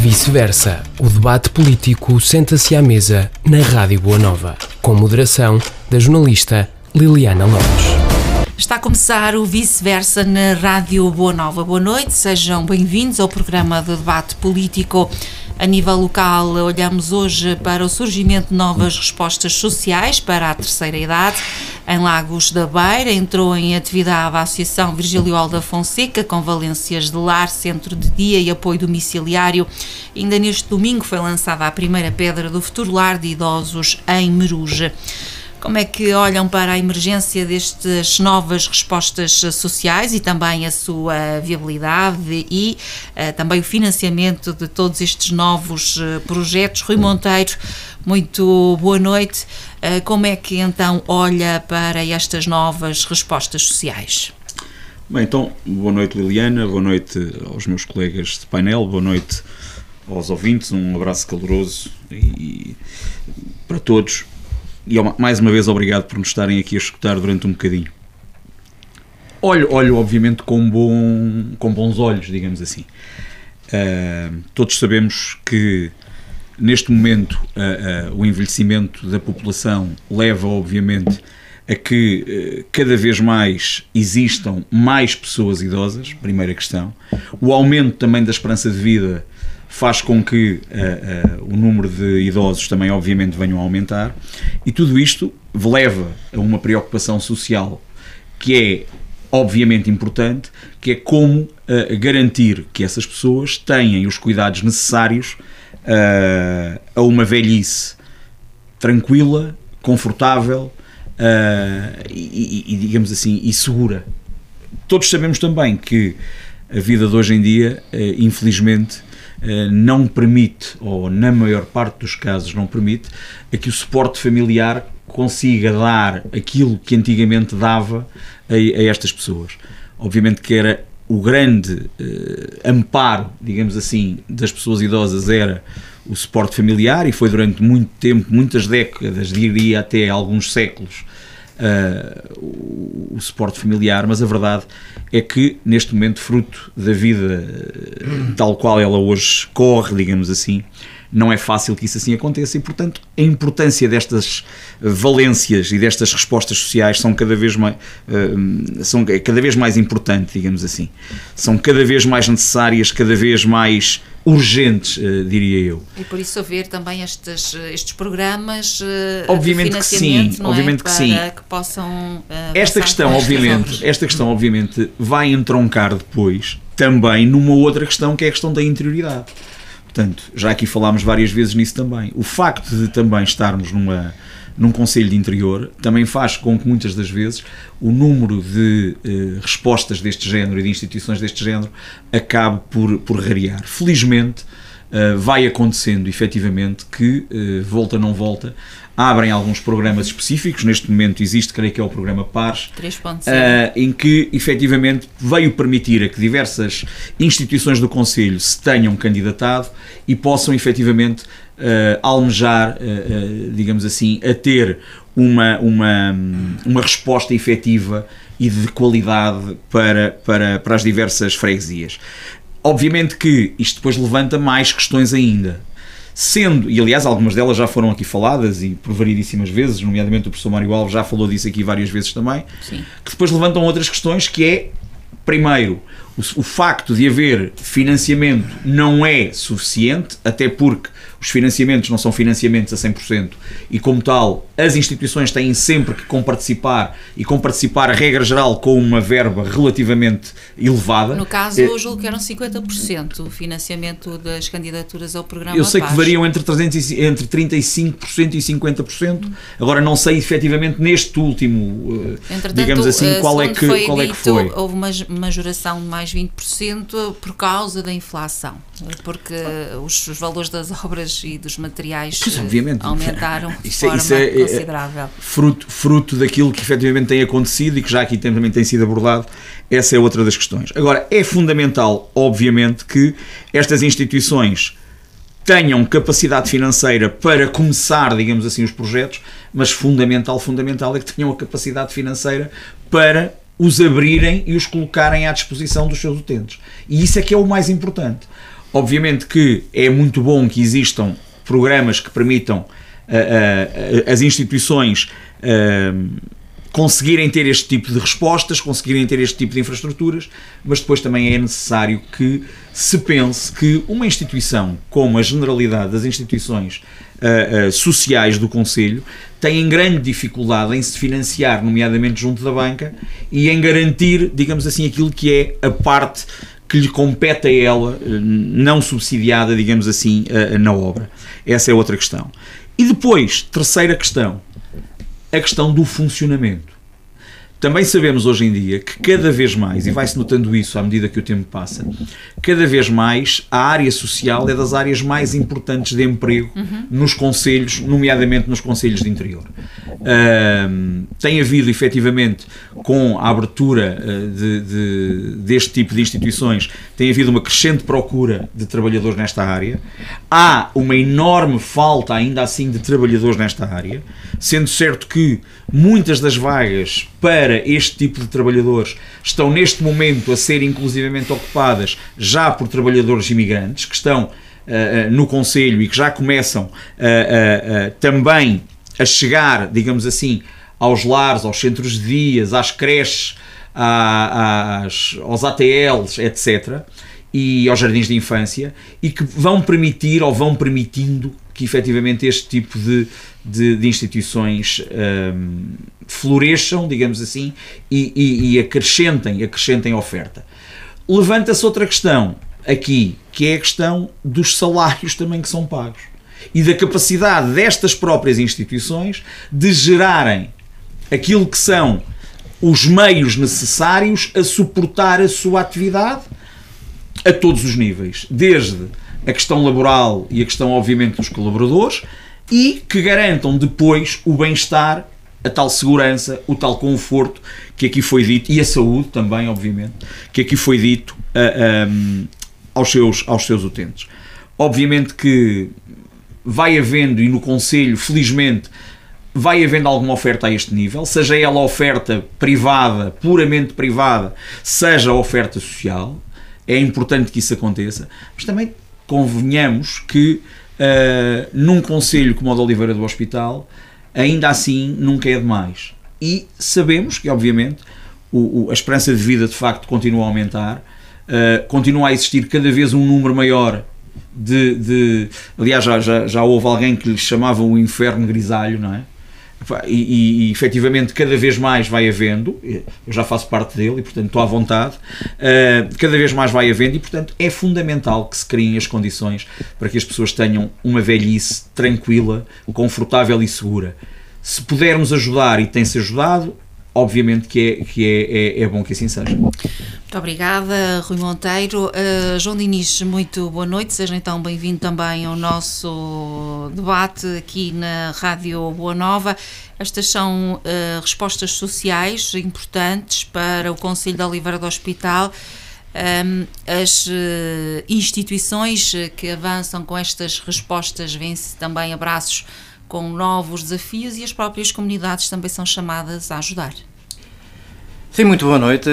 Vice-versa, o debate político senta-se à mesa na Rádio Boa Nova, com moderação da jornalista Liliana Lopes. Está a começar o Vice-versa na Rádio Boa Nova. Boa noite, sejam bem-vindos ao programa de debate político. A nível local, olhamos hoje para o surgimento de novas respostas sociais para a terceira idade. Em Lagos da Beira, entrou em atividade a Associação Virgílio Alda Fonseca, com valências de lar, centro de dia e apoio domiciliário. Ainda neste domingo foi lançada a primeira pedra do futuro lar de idosos em Meruja. Como é que olham para a emergência destas novas respostas sociais e também a sua viabilidade e uh, também o financiamento de todos estes novos uh, projetos? Rui Monteiro, muito boa noite. Uh, como é que então olha para estas novas respostas sociais? Bem, então, boa noite Liliana, boa noite aos meus colegas de painel, boa noite aos ouvintes, um abraço caloroso e para todos e mais uma vez obrigado por nos estarem aqui a escutar durante um bocadinho. Olho, olho obviamente com, bom, com bons olhos, digamos assim. Uh, todos sabemos que neste momento uh, uh, o envelhecimento da população leva obviamente a que cada vez mais existam mais pessoas idosas, primeira questão. O aumento também da esperança de vida faz com que uh, uh, o número de idosos também, obviamente, venham a aumentar, e tudo isto leva a uma preocupação social que é, obviamente, importante, que é como uh, garantir que essas pessoas tenham os cuidados necessários a uma velhice tranquila, confortável e, e, digamos assim, e segura. Todos sabemos também que a vida de hoje em dia, infelizmente, não permite, ou na maior parte dos casos não permite, a que o suporte familiar consiga dar aquilo que antigamente dava a, a estas pessoas. Obviamente que era o grande eh, amparo, digamos assim, das pessoas idosas era o suporte familiar e foi durante muito tempo, muitas décadas, diria até alguns séculos, uh, o, o, suporte familiar, mas a verdade é que neste momento, fruto da vida uh, tal qual ela hoje corre, digamos assim, não é fácil que isso assim aconteça e, portanto, a importância destas valências e destas respostas sociais são cada vez mais, uh, são cada vez mais importantes, digamos assim. São cada vez mais necessárias, cada vez mais urgentes, uh, diria eu. E por isso haver também estes, estes programas uh, obviamente que sim, é? obviamente que sim. que possam esta questão, obviamente, esta questão obviamente vai entroncar depois também numa outra questão que é a questão da interioridade. Portanto, já aqui falámos várias vezes nisso também. O facto de também estarmos numa num Conselho de Interior também faz com que muitas das vezes o número de eh, respostas deste género e de instituições deste género acabe por, por rarear. Felizmente, uh, vai acontecendo efetivamente que, uh, volta não volta, abrem alguns programas específicos. Neste momento existe, creio que é o programa PARS, uh, em que efetivamente veio permitir a que diversas instituições do Conselho se tenham candidatado e possam efetivamente uh, almejar, uh, digamos assim, a ter uma, uma, uma resposta efetiva e de qualidade para, para, para as diversas freguesias. Obviamente que isto depois levanta mais questões ainda. Sendo, e aliás algumas delas já foram aqui faladas e por variedíssimas vezes, nomeadamente o professor Mário Alves já falou disso aqui várias vezes também, Sim. que depois levantam outras questões que é, primeiro, o, o facto de haver financiamento não é suficiente, até porque os financiamentos não são financiamentos a 100% e, como tal, as instituições têm sempre que comparticipar e comparticipar, a regra geral, com uma verba relativamente elevada. No caso, eu julgo que eram 50% o financiamento das candidaturas ao programa Eu sei Paz. que variam entre, 300 e, entre 35% e 50%. Agora, não sei efetivamente neste último, eh, digamos assim, eh, qual é que foi. Qual é que foi. Houve uma majoração de mais 20% por causa da inflação, porque os, os valores das obras e dos materiais pois, obviamente. aumentaram de isso, é- forma isso é, é, considerável. fruto, fruto daquilo que efetivamente tem acontecido e que já aqui também tem sido abordado, essa é outra das questões. Agora, é fundamental, obviamente, que estas instituições tenham capacidade financeira para começar, digamos assim, os projetos, mas fundamental, fundamental é que tenham a capacidade financeira para os abrirem e os colocarem à disposição dos seus utentes. E isso é que é o mais importante. Obviamente que é muito bom que existam programas que permitam as instituições conseguirem ter este tipo de respostas, conseguirem ter este tipo de infraestruturas, mas depois também é necessário que se pense que uma instituição, como a generalidade das instituições uh, uh, sociais do Conselho, tem grande dificuldade em se financiar, nomeadamente junto da banca, e em garantir, digamos assim, aquilo que é a parte que lhe compete a ela, não subsidiada, digamos assim, uh, na obra. Essa é outra questão. E depois, terceira questão, a questão do funcionamento. Também sabemos hoje em dia que cada vez mais, e vai-se notando isso à medida que o tempo passa, cada vez mais a área social é das áreas mais importantes de emprego uhum. nos conselhos, nomeadamente nos conselhos de interior. Uh, tem havido, efetivamente, com a abertura uh, de, de, deste tipo de instituições, tem havido uma crescente procura de trabalhadores nesta área. Há uma enorme falta, ainda assim, de trabalhadores nesta área, sendo certo que muitas das vagas para este tipo de trabalhadores estão neste momento a ser inclusivamente ocupadas já por trabalhadores imigrantes que estão uh, no Conselho e que já começam uh, uh, também a chegar, digamos assim, aos lares, aos centros de dias, às creches, às, aos ATLs, etc., e aos jardins de infância, e que vão permitir ou vão permitindo que efetivamente este tipo de, de, de instituições um, floresçam, digamos assim, e, e, e acrescentem, acrescentem oferta. Levanta-se outra questão aqui, que é a questão dos salários também que são pagos e da capacidade destas próprias instituições de gerarem aquilo que são os meios necessários a suportar a sua atividade a todos os níveis, desde a questão laboral e a questão, obviamente, dos colaboradores, e que garantam depois o bem-estar, a tal segurança, o tal conforto que aqui foi dito, e a saúde também, obviamente, que aqui foi dito uh, um, aos, seus, aos seus utentes. Obviamente que vai havendo, e no Conselho, felizmente, vai havendo alguma oferta a este nível, seja ela oferta privada, puramente privada, seja oferta social. É importante que isso aconteça, mas também convenhamos que uh, num conselho como o de Oliveira do Hospital, ainda assim nunca é demais. E sabemos que, obviamente, o, o, a esperança de vida de facto continua a aumentar, uh, continua a existir cada vez um número maior de. de aliás, já, já, já houve alguém que lhe chamava o inferno grisalho, não é? E, e, e, efetivamente cada vez mais vai havendo, eu já faço parte dele e portanto estou à vontade, uh, cada vez mais vai havendo e portanto é fundamental que se criem as condições para que as pessoas tenham uma velhice tranquila, confortável e segura. Se pudermos ajudar e tem-se ajudado, obviamente que, é, que é, é, é, bom que assim seja. Muito obrigada, Rui Monteiro. Uh, João Diniz, muito boa noite. Seja então bem-vindo também ao nosso debate aqui na Rádio Boa Nova. Estas são uh, respostas sociais importantes para o Conselho da Oliveira do Hospital. Um, as uh, instituições que avançam com estas respostas vêm-se também abraços com novos desafios e as próprias comunidades também são chamadas a ajudar. Sim, muito boa noite.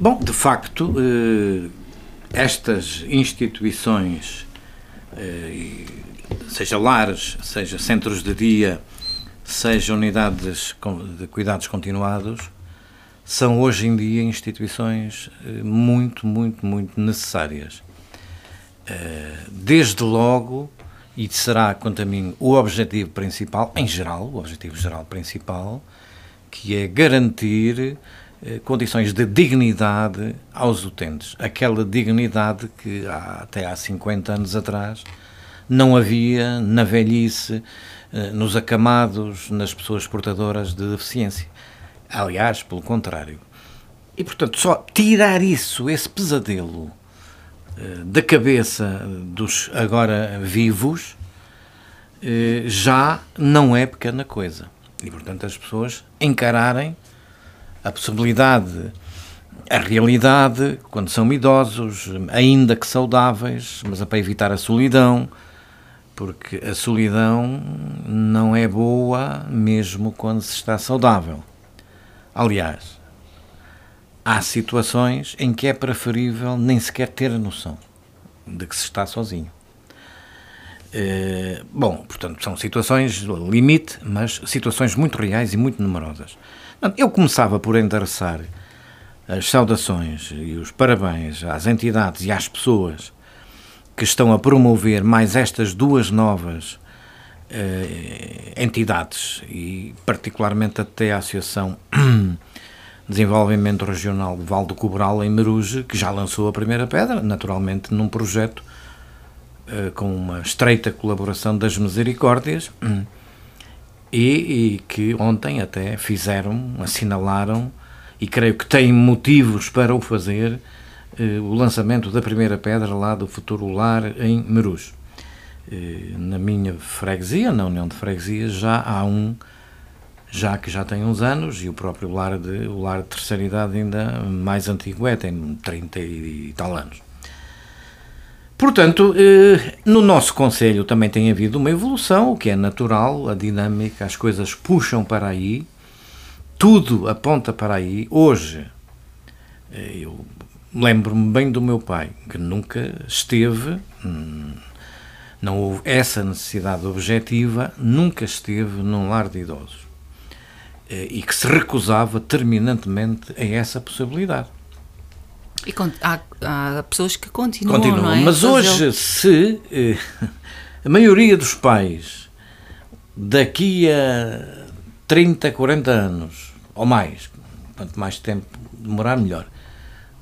Bom, de facto, eh, estas instituições, eh, seja lares, seja centros de dia, seja unidades de cuidados continuados, são hoje em dia instituições eh, muito, muito, muito necessárias. Desde logo e será, quanto a mim, o objetivo principal, em geral, o objetivo geral principal, que é garantir eh, condições de dignidade aos utentes. Aquela dignidade que há, até há 50 anos atrás não havia na velhice, eh, nos acamados, nas pessoas portadoras de deficiência. Aliás, pelo contrário. E, portanto, só tirar isso, esse pesadelo, da cabeça dos agora vivos eh, já não é pequena coisa. E, portanto, as pessoas encararem a possibilidade, a realidade, quando são idosos, ainda que saudáveis, mas é para evitar a solidão, porque a solidão não é boa mesmo quando se está saudável. Aliás, há situações em que é preferível nem sequer ter a noção de que se está sozinho. Uh, bom, portanto, são situações limite, mas situações muito reais e muito numerosas. Eu começava por endereçar as saudações e os parabéns às entidades e às pessoas que estão a promover mais estas duas novas uh, entidades e particularmente até a Associação Desenvolvimento Regional de Val do Cobral em Meruge, que já lançou a primeira pedra, naturalmente num projeto uh, com uma estreita colaboração das Misericórdias e, e que ontem até fizeram, assinalaram e creio que têm motivos para o fazer eh, o lançamento da primeira pedra lá do futuro lar em Merus. Eh, na minha freguesia, na União de Freguesias, já há um, já que já tem uns anos, e o próprio lar de, o lar de terceira idade ainda mais antigo é, tem 30 e tal anos. Portanto, eh, no nosso Conselho também tem havido uma evolução, o que é natural, a dinâmica, as coisas puxam para aí, tudo aponta para aí. Hoje, eh, eu lembro-me bem do meu pai, que nunca esteve, hum, não houve essa necessidade objetiva, nunca esteve num lar de idosos. Eh, e que se recusava terminantemente a essa possibilidade. E há, há pessoas que continuam, continuam é? Mas hoje, se eh, a maioria dos pais daqui a 30, 40 anos ou mais, quanto mais tempo demorar, melhor.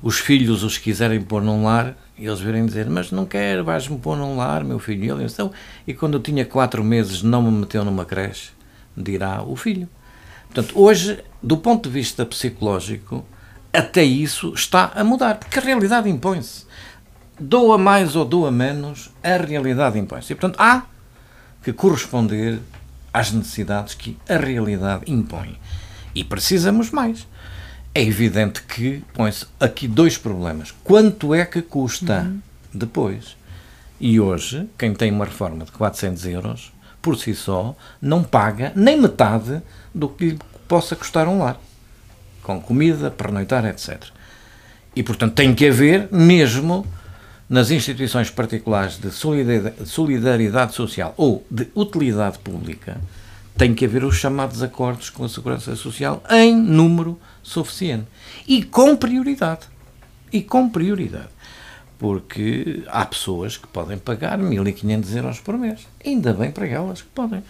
Os filhos os quiserem pôr num lar, e eles virem dizer: Mas não quero, vais-me pôr num lar, meu filho. E ele então, e quando eu tinha 4 meses, não me meteu numa creche, dirá o filho. Portanto, hoje, do ponto de vista psicológico, até isso está a mudar, porque a realidade impõe-se. Doa mais ou doa menos, a realidade impõe-se. E, portanto, há que corresponder às necessidades que a realidade impõe. E precisamos mais. É evidente que põe-se aqui dois problemas. Quanto é que custa uhum. depois? E hoje, quem tem uma reforma de 400 euros, por si só, não paga nem metade do que lhe possa custar um lar. Com comida, pernoitar, etc. E, portanto, tem que haver, mesmo nas instituições particulares de solidariedade social ou de utilidade pública, tem que haver os chamados acordos com a Segurança Social em número suficiente e com prioridade. E com prioridade. Porque há pessoas que podem pagar 1.500 euros por mês. Ainda bem para elas que podem.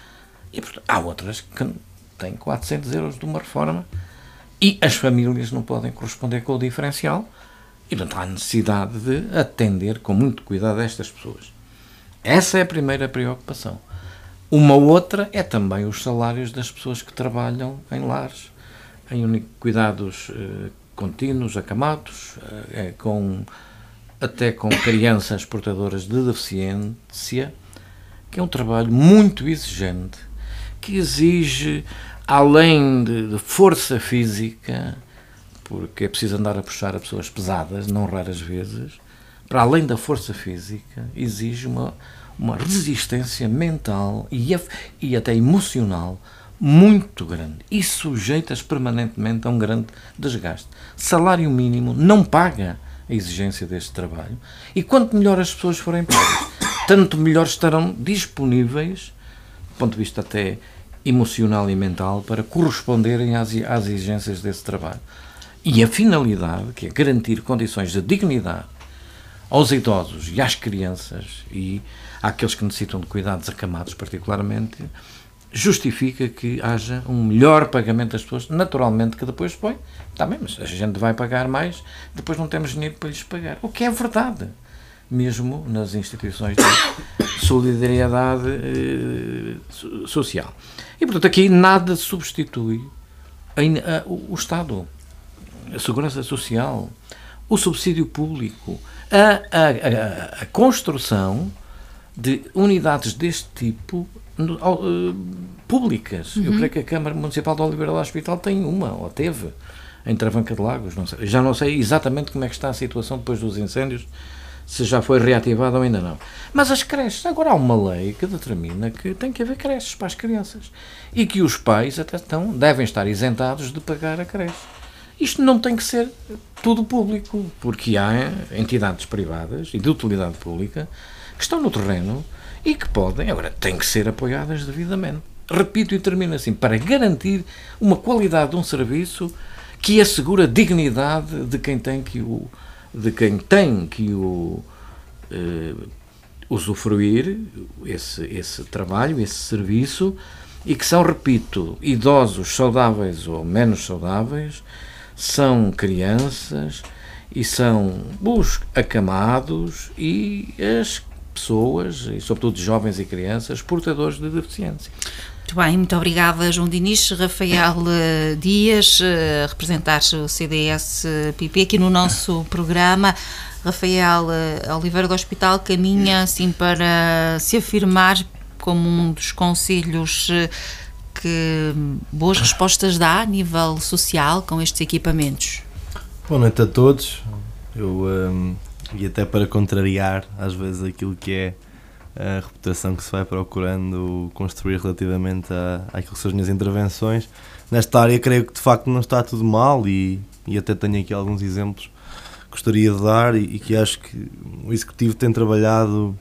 E portanto, há outras que têm 400 euros de uma reforma e as famílias não podem corresponder com o diferencial. E portanto há necessidade de atender com muito cuidado estas pessoas. Essa é a primeira preocupação. Uma outra é também os salários das pessoas que trabalham em lares, em cuidados eh, contínuos, acamados, eh, com, até com crianças portadoras de deficiência, que é um trabalho muito exigente, que exige, além de, de força física, porque é preciso andar a puxar a pessoas pesadas, não raras vezes, para além da força física, exige uma uma resistência mental e, e até emocional muito grande e sujeitas permanentemente a um grande desgaste. Salário mínimo não paga a exigência deste trabalho e quanto melhor as pessoas forem pagas, tanto melhor estarão disponíveis, do ponto de vista até emocional e mental, para corresponderem às, às exigências desse trabalho. E a finalidade, que é garantir condições de dignidade aos idosos e às crianças e àqueles que necessitam de cuidados acamados particularmente, justifica que haja um melhor pagamento das pessoas, naturalmente que depois põe, está bem, mas a gente vai pagar mais, depois não temos dinheiro para lhes pagar. O que é verdade, mesmo nas instituições de solidariedade eh, social. E, portanto, aqui nada substitui a, a, o Estado, a segurança social, o subsídio público, a, a, construção de unidades deste tipo uh, públicas. Uhum. Eu creio que a Câmara Municipal de Oliveira do Hospital tem uma, ou teve, em Travanca de Lagos. Não sei. Já não sei exatamente como é que está a situação depois dos incêndios, se já foi reativada ou ainda não. Mas as creches, agora há uma lei que determina que tem que haver creches para as crianças e que os pais até estão, devem estar isentados de pagar a creche. Isto não tem que ser tudo público, porque há entidades privadas e de utilidade pública que estão no terreno e que podem, agora, têm que ser apoiadas devidamente. Repito e termino assim, para garantir uma qualidade de um serviço que assegura a dignidade de quem tem que o, de quem tem que o eh, usufruir esse, esse trabalho, esse serviço, e que são, repito, idosos saudáveis ou menos saudáveis, são crianças e são os acamados e as pessoas, e sobretudo jovens e crianças, portadores de deficiência. Muito bem, muito obrigada, João Diniz. Rafael eh, Dias, eh, representar o CDS-PP aqui no nosso programa. Rafael eh, Oliveira do Hospital caminha assim para se afirmar como um dos conselhos que boas respostas dá a nível social com estes equipamentos. Boa noite a todos. Eu, um, e até para contrariar às vezes aquilo que é a reputação que se vai procurando construir relativamente a, àquilo que são as minhas intervenções. Nesta área creio que de facto não está tudo mal e, e até tenho aqui alguns exemplos que gostaria de dar e, e que acho que o Executivo tem trabalhado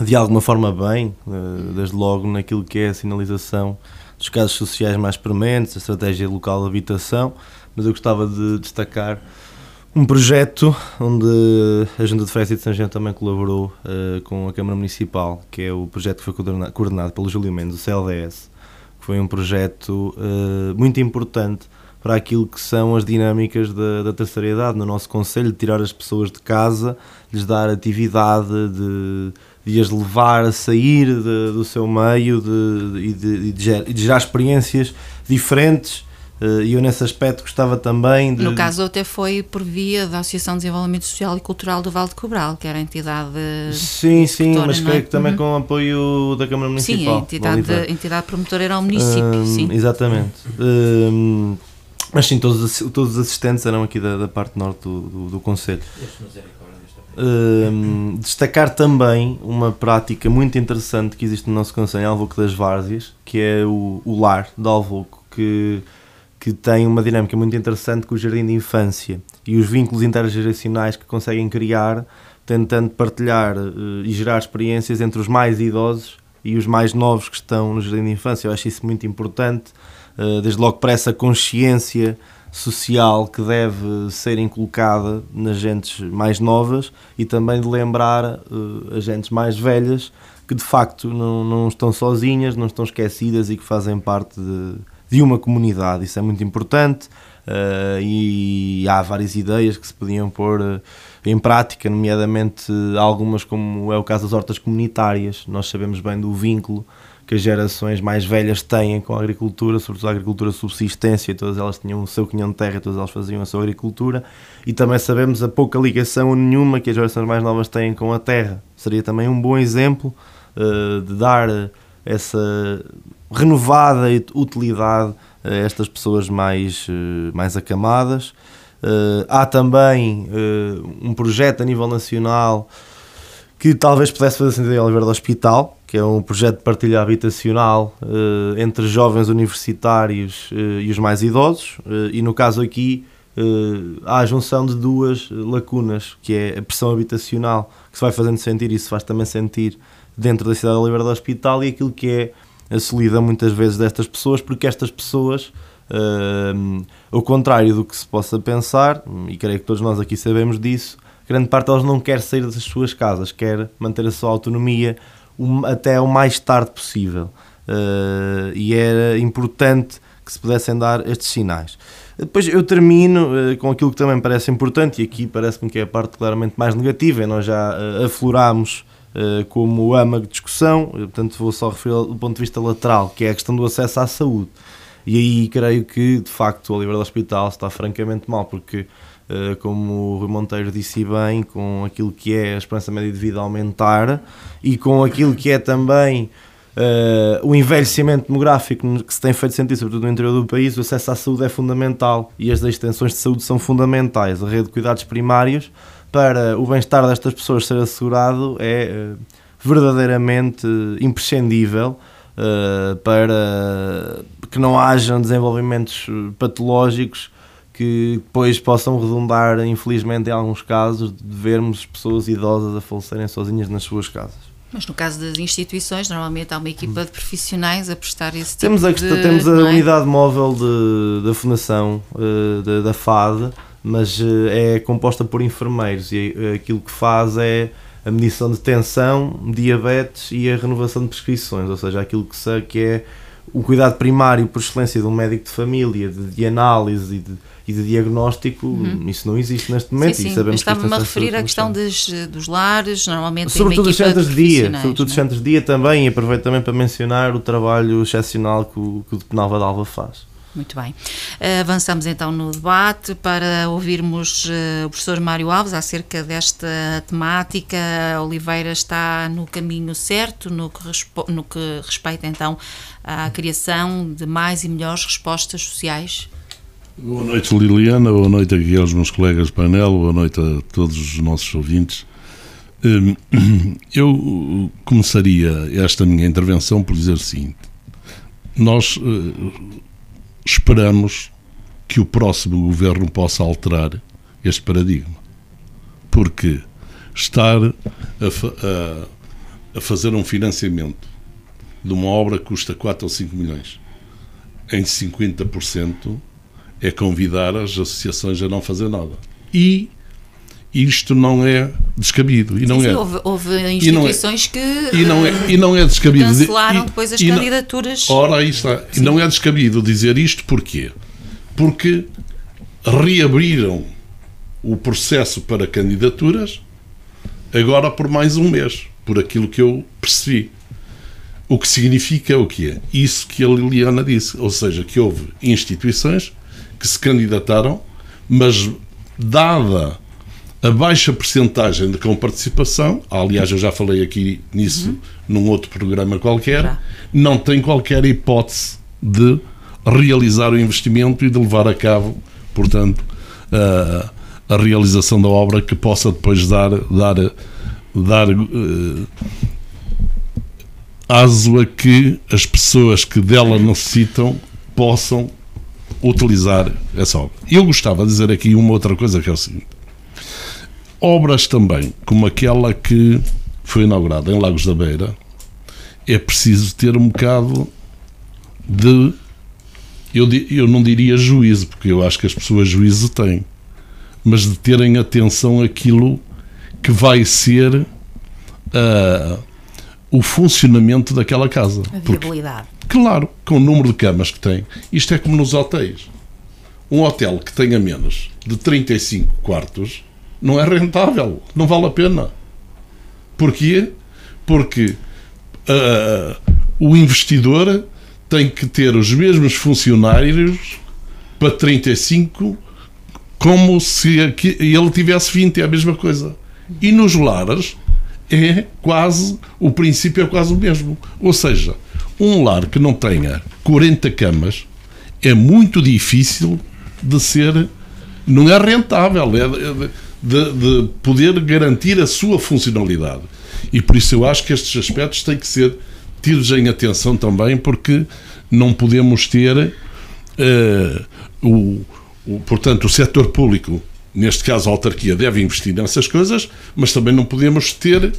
de alguma forma bem, eh, desde logo naquilo que é a sinalização dos casos sociais mais prementes, a estratégia local de habitação, mas eu gostava de destacar um projeto onde a Junta de Freguesia de São Jean também colaborou uh, com a Câmara Municipal, que é o projeto que foi coordenado, coordenado pelo Júlio Mendes, o CLDS, que foi um projeto uh, muito importante para aquilo que são as dinâmicas da, da terceira idade no nosso Conselho, de tirar as pessoas de casa, lhes dar atividade, de, de as levar a sair de, do seu meio de, de, de, de gerar experiências diferentes e eu nesse aspecto gostava também de... No caso até foi por via da Associação de Desenvolvimento Social e Cultural do Vale de Cobral, que era a entidade Sim, sim, mas creio é? que também uhum. com o apoio da Câmara Municipal. Sim, a entidade, a entidade promotora era o município, um, sim. Exatamente. Um, mas sim, todos, todos os assistentes eram aqui da, da parte norte do, do, do Conselho. Um, destacar também uma prática muito interessante que existe no nosso Conselho, Alvoco das Várzeas, que é o, o lar de Alvoco, que que tem uma dinâmica muito interessante com o jardim de infância e os vínculos intergeracionais que conseguem criar, tentando partilhar uh, e gerar experiências entre os mais idosos e os mais novos que estão no jardim de infância. Eu acho isso muito importante, uh, desde logo para essa consciência social que deve ser inculcada nas gentes mais novas e também de lembrar uh, as gentes mais velhas que de facto não, não estão sozinhas, não estão esquecidas e que fazem parte de de uma comunidade. Isso é muito importante uh, e há várias ideias que se podiam pôr uh, em prática, nomeadamente algumas, como é o caso das hortas comunitárias. Nós sabemos bem do vínculo que as gerações mais velhas têm com a agricultura, sobretudo a agricultura subsistência, todas elas tinham o seu quinhão de terra, todas elas faziam a sua agricultura, e também sabemos a pouca ligação ou nenhuma que as gerações mais novas têm com a terra. Seria também um bom exemplo uh, de dar essa renovada utilidade a estas pessoas mais, eh, mais acamadas. Uh, há também uh, um projeto a nível nacional que talvez pudesse fazer sentido em Oliveira do Hospital, que é um projeto de partilha habitacional uh, entre jovens universitários e os mais idosos, e no caso aqui há a junção de duas lacunas, que é a pressão habitacional, que se vai fazendo sentir, e se faz também sentir dentro da cidade de Oliveira do Hospital, e aquilo que é a solidão muitas vezes destas pessoas, porque estas pessoas, uh, ao contrário do que se possa pensar, e creio que todos nós aqui sabemos disso, grande parte delas não quer sair das suas casas, quer manter a sua autonomia até o mais tarde possível. Uh, e era importante que se pudessem dar estes sinais. Depois eu termino uh, com aquilo que também parece importante, e aqui parece-me que é a parte claramente mais negativa, e nós já uh, aflorámos como âmago de discussão, portanto vou só referir do ponto de vista lateral, que é a questão do acesso à saúde. E aí creio que, de facto, Oliveira do Hospital está francamente mal, porque, eh, como o Rui Monteiro disse bem, com aquilo que é a esperança média de vida aumentar e com aquilo que é também Uh, o envelhecimento demográfico que se tem feito sentir, sobretudo no interior do país, o acesso à saúde é fundamental e as extensões de saúde são fundamentais. A rede de cuidados primários para o bem-estar destas pessoas ser assegurado é eh, verdadeiramente imprescindível uh, para que não hajam desenvolvimentos patológicos que depois possam redundar, infelizmente, em alguns casos, de vermos pessoas idosas a falecerem sozinhas nas suas casas. Mas no caso das instituições, normalmente há uma equipa de profissionais a prestar esse tipo Temos a, de... temos a é? unidade móvel de, da Fundação, eh, da, da FAD, mas eh, é composta por enfermeiros e eh, aquilo que faz é a medição de tensão, diabetes e a renovação de prescrições, ou seja, aquilo que, se, que é o cuidado primário por excelência de um médico de família, de, de análise e de, e de diagnóstico, isso não existe neste momento Uhum. Sim, sim. Estava-me a referir à questão dos, dos lares, normalmente Sobretudo os centros de de dia, sobretudo os é? centros de dia também, e aproveito também para mencionar o trabalho excepcional que o, que o de Penalva d'Alva faz. Muito bem. Eh, Avançamos então no debate para ouvirmos eh, o professor Mário Alves acerca desta temática. A Oliveira está no caminho certo no que, no que respeita então à criação de mais e melhores respostas sociais. Boa noite, Liliana. Boa noite aqui aos meus colegas de painel. Boa noite a todos os nossos ouvintes. Hum, Eu começaria esta minha intervenção por dizer o seguinte: nós eh, esperamos que o próximo governo possa alterar este paradigma, porque estar a, fa- a- fazer um financiamento de uma obra que custa 4 ou 5 milhões em 50% é convidar as associações a não fazer nada. E isto não é descabido. E não Sim, sim, é. houve, houve é- instituições que E não é, e não é descabido. cancelaram e- depois as e não- candidaturas. Ora, aí está. E não é descabido dizer isto porquê? Porque reabriram o processo para candidaturas agora por mais um mês, por aquilo que eu percebi. O que significa o quê? Isso que a Liliana disse, ou seja, que houve instituições que se candidataram, mas dada a baixa percentagem de comparticipação, aliás, eu já falei aqui nisso num outro programa qualquer, Já. não tem qualquer hipótese de realizar o investimento e de levar a cabo, portanto, a, a realização da obra que possa depois dar, dar, dar eh, aso a que as pessoas que dela necessitam possam utilizar essa obra. Eu gostava de dizer aqui uma outra coisa que é o seguinte: obras também, como aquela que foi inaugurada em Lagos da Beira, é preciso ter um bocado de. Eu, eu não diria juízo, porque eu acho que as pessoas juízo têm, mas de terem atenção àquilo que vai ser ah, o funcionamento daquela casa. A Porque viabilidade. Claro, com o número de camas que tem. Isto é como nos hotéis. Um hotel que tenha menos de 35 quartos não é rentável, não vale a pena. Porquê? Porque ah, o investidor tem que ter os mesmos funcionários para 35 como se ele tivesse 20, é a mesma coisa. E nos lares é quase, o princípio é quase o mesmo. Ou seja, um lar que não tenha 40 camas é muito difícil de ser, não é rentável, é de, de- de poder garantir a sua funcionalidade. E por isso eu acho que estes aspectos têm que ser tidos em atenção também, porque não podemos ter eh, o, o- portanto, o setor público, neste caso a autarquia, deve investir nessas coisas, mas também não podemos ter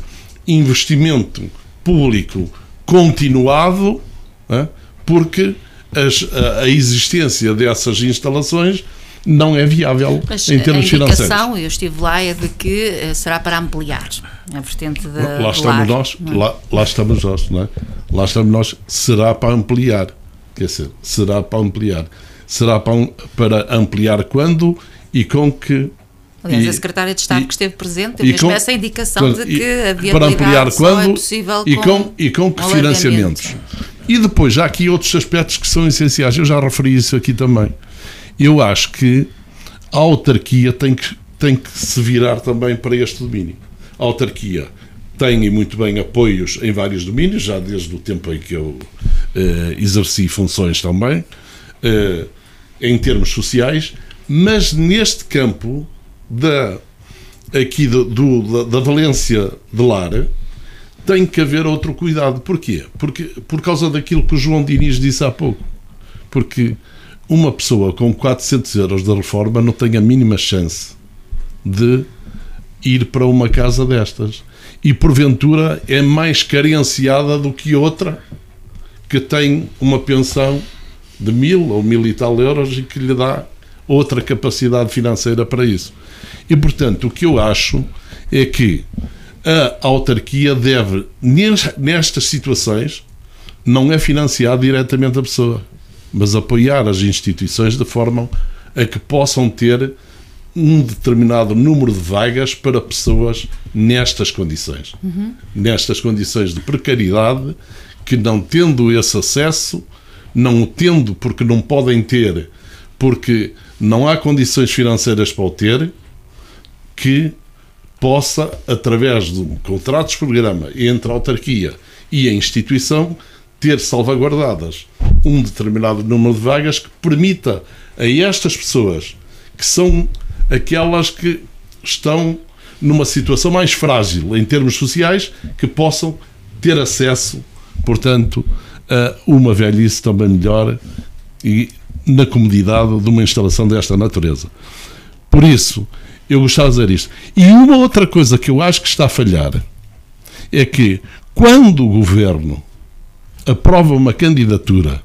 investimento público continuado, hã? porque as- a, a existência dessas instalações não é viável Mas em a termos financeiros. indicação, eu estive lá, é de que eh, será para ampliar a vertente da Lá estamos nós, não é? lá, lá estamos nós, não é? Lá estamos nós, será para ampliar. Quer dizer, será para ampliar. Será para, para ampliar quando e com que. Aliás, e- a secretária de Estado e- que esteve presente e teve com- essa indicação de e- que a para viabilidade ampliar só é quando possível e com, com, e com que financiamentos. E depois, há aqui outros aspectos que são essenciais. Eu já referi isso aqui também. Eu acho que a autarquia tem que, tem que se virar também para este domínio. A autarquia tem e muito bem apoios em vários domínios, já desde o tempo em que eu eh, exerci funções também, eh, em termos sociais, mas neste campo da aqui do, do- da, valência de lar tem que haver outro cuidado. Porquê? Porque, por causa daquilo que o João Diniz disse há pouco. Porque uma pessoa com 400 euros de reforma não tem a mínima chance de ir para uma casa destas. E porventura é mais carenciada do que outra que tem uma pensão de mil ou mil e tal euros e que lhe dá outra capacidade financeira para isso. E portanto, o que eu acho é que a autarquia deve, nestas situações, não é financiar diretamente a pessoa mas apoiar as instituições de forma a que possam ter um determinado número de vagas para pessoas nestas condições. Uhum. Nestas condições de precariedade, que não tendo esse acesso, não o tendo porque não podem ter, porque não há condições financeiras para o ter, que possa, através de um contratos de programa entre a autarquia e a instituição, ter salvaguardadas um determinado número de vagas que permita a estas pessoas, que são aquelas que estão numa situação mais frágil em termos sociais, que possam ter acesso, portanto, a uma velhice também melhor e na comodidade de uma instalação desta natureza. Por isso, eu gostava de dizer isto. E uma outra coisa que eu acho que está a falhar é que quando o governo aprova uma candidatura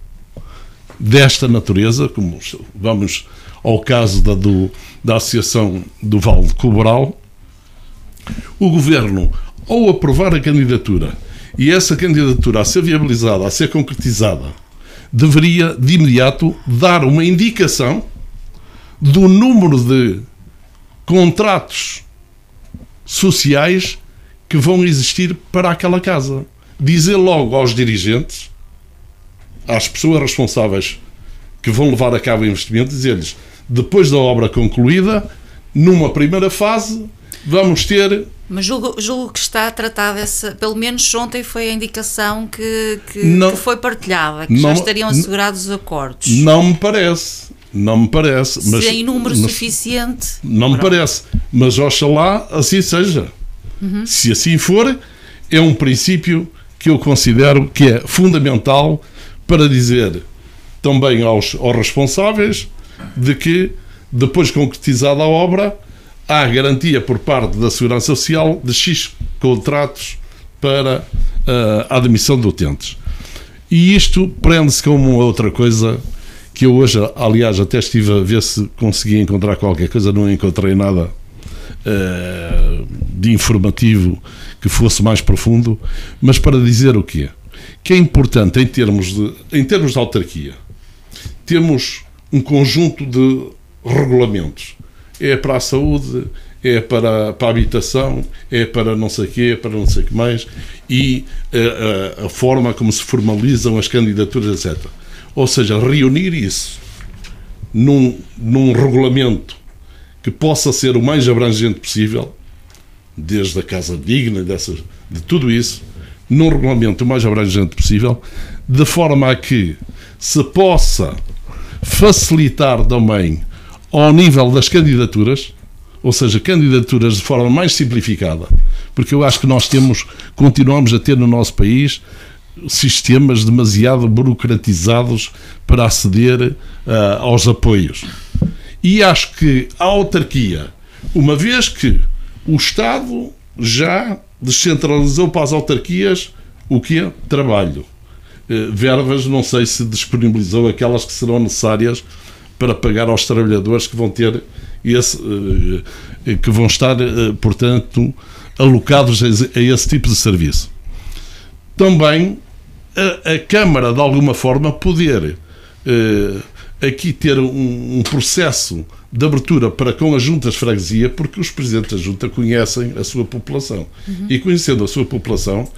desta natureza, como vamos ao caso da, do, da Associação do Vale de Cobral, o Governo, ao aprovar a candidatura e essa candidatura a ser viabilizada, a ser concretizada, deveria de imediato dar uma indicação do número de contratos sociais que vão existir para aquela casa. Dizer logo aos dirigentes, às pessoas responsáveis que vão levar a cabo o investimento, dizer-lhes, depois da obra concluída, numa primeira fase, vamos ter mas julgo, julgo, que está tratada essa, pelo menos ontem foi a indicação que, que, não, que foi partilhada, que não, já estariam assegurados os acordos. Não me parece, não me parece. Se mas, em número mas, suficiente. Não me parece, mas oxalá assim seja. Uhum. Se assim for, é um princípio que eu considero que é fundamental para dizer também aos, aos responsáveis de que, depois concretizada a obra, há garantia por parte da Segurança Social de X contratos para uh, a admissão de utentes. E isto prende-se com uma outra coisa que eu hoje, aliás, até estive a ver se conseguia encontrar qualquer coisa, não encontrei nada uh, de informativo que fosse mais profundo, mas para dizer o quê? Que é importante em termos de, em termos de autarquia, temos um conjunto de regulamentos. É para a saúde, é para, para a habitação, é para não sei o quê, é para não sei o que mais, e a, eh, a, a forma como se formalizam as candidaturas, etc. Ou seja, reunir isso num, num regulamento que possa ser o mais abrangente possível, desde a casa digna, dessas, de tudo isso, num regulamento o mais abrangente possível, de forma a que se possa facilitar também ao nível das candidaturas, ou seja, candidaturas de forma mais simplificada, porque eu acho que nós temos, continuamos a ter no nosso país sistemas demasiado burocratizados para aceder uh, aos apoios. E acho que a autarquia, uma vez que o Estado já descentralizou para as autarquias o que é trabalho. Eh, verbas, não sei se disponibilizou aquelas que serão necessárias para pagar aos trabalhadores que vão ter esse, eh, que vão estar, eh, portanto, alocados a esse tipo de serviço. Também a, a Câmara, de alguma forma, poder aqui ter um, um processo de abertura para com as juntas de freguesia, porque os presidentes da junta conhecem a sua população. Uhum. E conhecendo a sua população,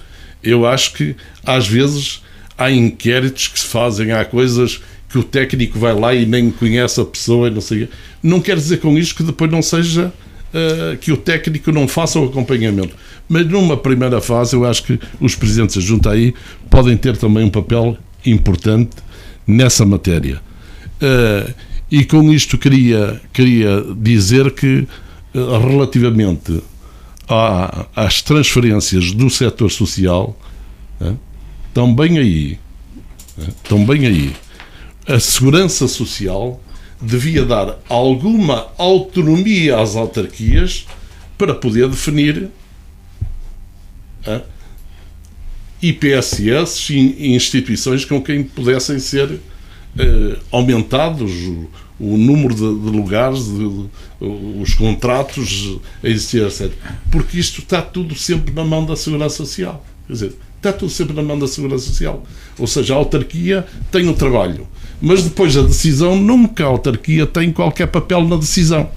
eu acho que às vezes há inquéritos que se fazem, há coisas que o técnico vai lá e nem conhece a pessoa, não sei. Não quer dizer com isto que depois não seja uh, que o técnico não faça o acompanhamento. Mas numa primeira fase, eu acho que os presidentes da junta aí podem ter também um papel importante nessa matéria. Uh, e com isto queria, queria dizer que, eh, relativamente à, às transferências do setor social, estão bem aí. Estão bem aí. a segurança social devia dar alguma autonomia às autarquias para poder definir IPSS e instituições com quem pudessem ser eh, aumentados o, o número de, de lugares, de, de, os contratos a existir, etc. Porque isto está tudo sempre na mão da Segurança Social. Quer dizer, está tudo sempre na mão da Segurança Social. Ou seja, a autarquia tem o trabalho, mas depois a decisão, nunca a autarquia tem qualquer papel na decisão.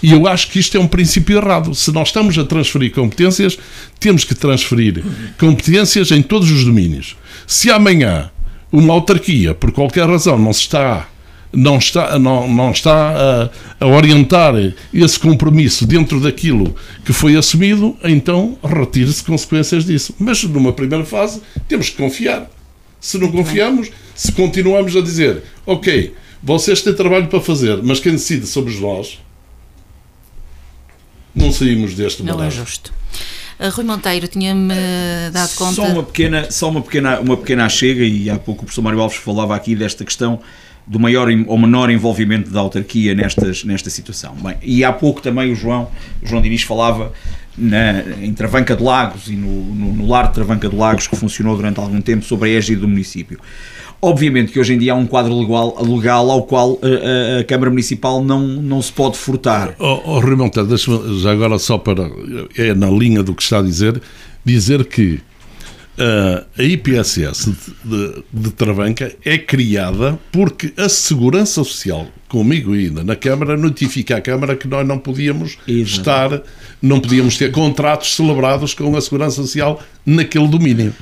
E eu acho que isto é um princípio errado. Se nós estamos a transferir competências, temos que transferir competências em todos os domínios. Se amanhã uma autarquia, por qualquer razão, não se está não está, não, não está a, a, orientar esse compromisso dentro daquilo que foi assumido, então retire-se consequências disso. Mas numa primeira fase temos que confiar. Se não confiamos, se continuamos a dizer, ok, vocês têm trabalho para fazer, mas quem decide somos nós, não saímos deste Não é justo. Rui Monteiro tinha-me dado conta. Só uma pequena, só uma pequena, uma pequena chega e há pouco o professor Mário Alves falava aqui desta questão do maior ou menor envolvimento da autarquia nestas, nesta situação. Bem, e há pouco também o João, o João Diniz falava na, em Travanca de Lagos e no, no, no lar de Travanca de Lagos que funcionou durante algum tempo sobre a égide do município. Obviamente que hoje em dia há um quadro legal, legal ao qual a, eh, a, a Câmara Municipal não, não se pode furtar. Oh, oh Rui Monteiro, deixa-me já agora só para, é na linha do que está a dizer, dizer que uh, a IPSS de, de, de, Travanca é criada porque a Segurança Social, comigo ainda na Câmara, notifica à Câmara que nós não podíamos Exato. estar, não podíamos ter contratos celebrados com a Segurança Social naquele domínio.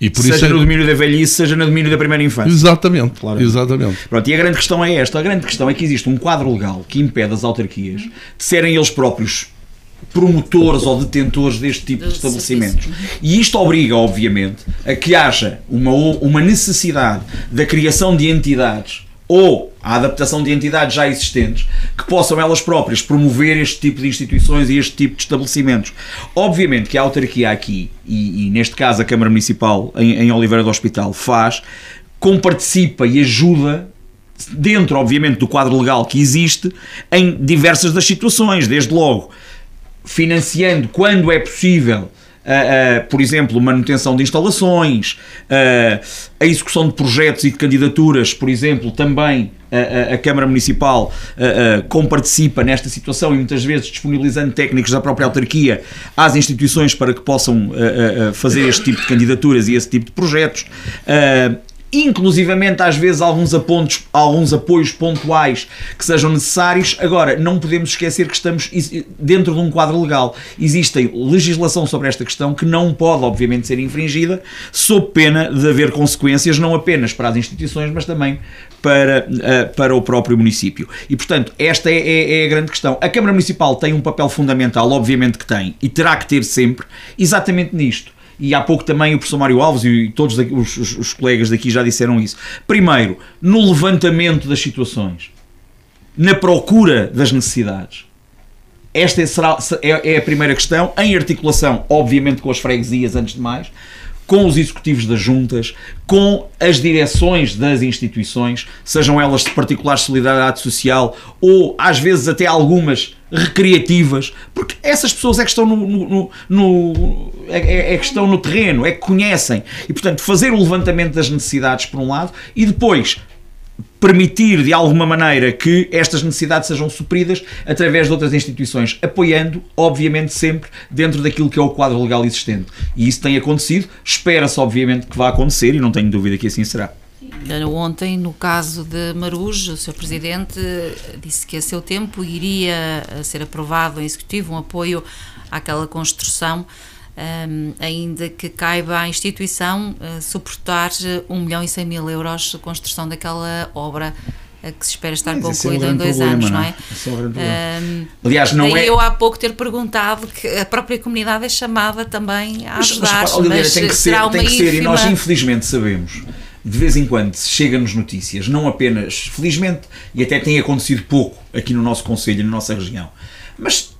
E por seja isso é... no domínio da velhice, seja no domínio da primeira infância. Exatamente, claro. exatamente. Pronto, e a grande questão é esta: a grande questão é que existe um quadro legal que impede as autarquias de serem eles próprios promotores ou detentores deste tipo de estabelecimentos. E isto obriga, obviamente, a que haja uma, uma necessidade da criação de entidades ou a adaptação de entidades já existentes que possam elas próprias promover este tipo de instituições e este tipo de estabelecimentos. Obviamente que a autarquia aqui, e, e neste caso a Câmara Municipal em, em Oliveira do Hospital, faz, comparticipa e ajuda dentro, obviamente, do quadro legal que existe, em diversas das situações, desde logo financiando quando é possível Uh, uh, por exemplo, manutenção de instalações, uh, a execução de projetos e de candidaturas, por exemplo, também a, Câmara Municipal comparticipa nesta situação e muitas vezes disponibilizando técnicos da própria autarquia às instituições para que possam fazer este tipo de candidaturas e esse tipo de projetos inclusivamente às vezes alguns, apontos, alguns apoios pontuais que sejam necessários. Agora, não podemos esquecer que estamos dentro de um quadro legal. Existe legislação sobre esta questão que não pode, obviamente, ser infringida, sob pena de haver consequências não apenas para as instituições, mas também para, uh, para o próprio município. E, portanto, esta é, é, é, a grande questão. A Câmara Municipal tem um papel fundamental, obviamente que tem, e terá que ter sempre, exatamente nisto e há pouco também o professor Mário Alves e todos os, os, os colegas daqui já disseram isso. Primeiro, no levantamento das situações, na procura das necessidades. Esta será, é, é a primeira questão, em articulação, obviamente, com as freguesias, antes de mais, com os executivos das juntas, com as direções das instituições, sejam elas de particular solidariedade social ou às vezes até algumas recreativas, porque essas pessoas é que estão no, no, no é, é, que estão no terreno, é que conhecem. E portanto fazer o levantamento das necessidades por um lado e depois permitir de alguma maneira que estas necessidades sejam supridas através de outras instituições, apoiando, obviamente, sempre dentro daquilo que é o quadro legal existente. E isso tem acontecido, espera-se, obviamente, que vá acontecer e não tenho dúvida que assim será. Ontem, no caso de Marujo, o Sr. Presidente disse que a seu tempo iria ser aprovado em executivo um apoio àquela construção um, ainda que caiba à instituição uh, suportar 1 milhão e 100 mil euros de construção daquela obra uh, que se espera estar Mas concluída é um em dois problema, anos, não é? Não é? Um, Aliás, não é. Eu há pouco ter perguntado que a própria comunidade é chamada também a ajudar. Mas, mas, mas tem que ser, tem que ser e nós infelizmente sabemos de vez em quando chega-nos notícias, não apenas, felizmente, e até tem acontecido pouco aqui no nosso Conselho, na nossa região, mas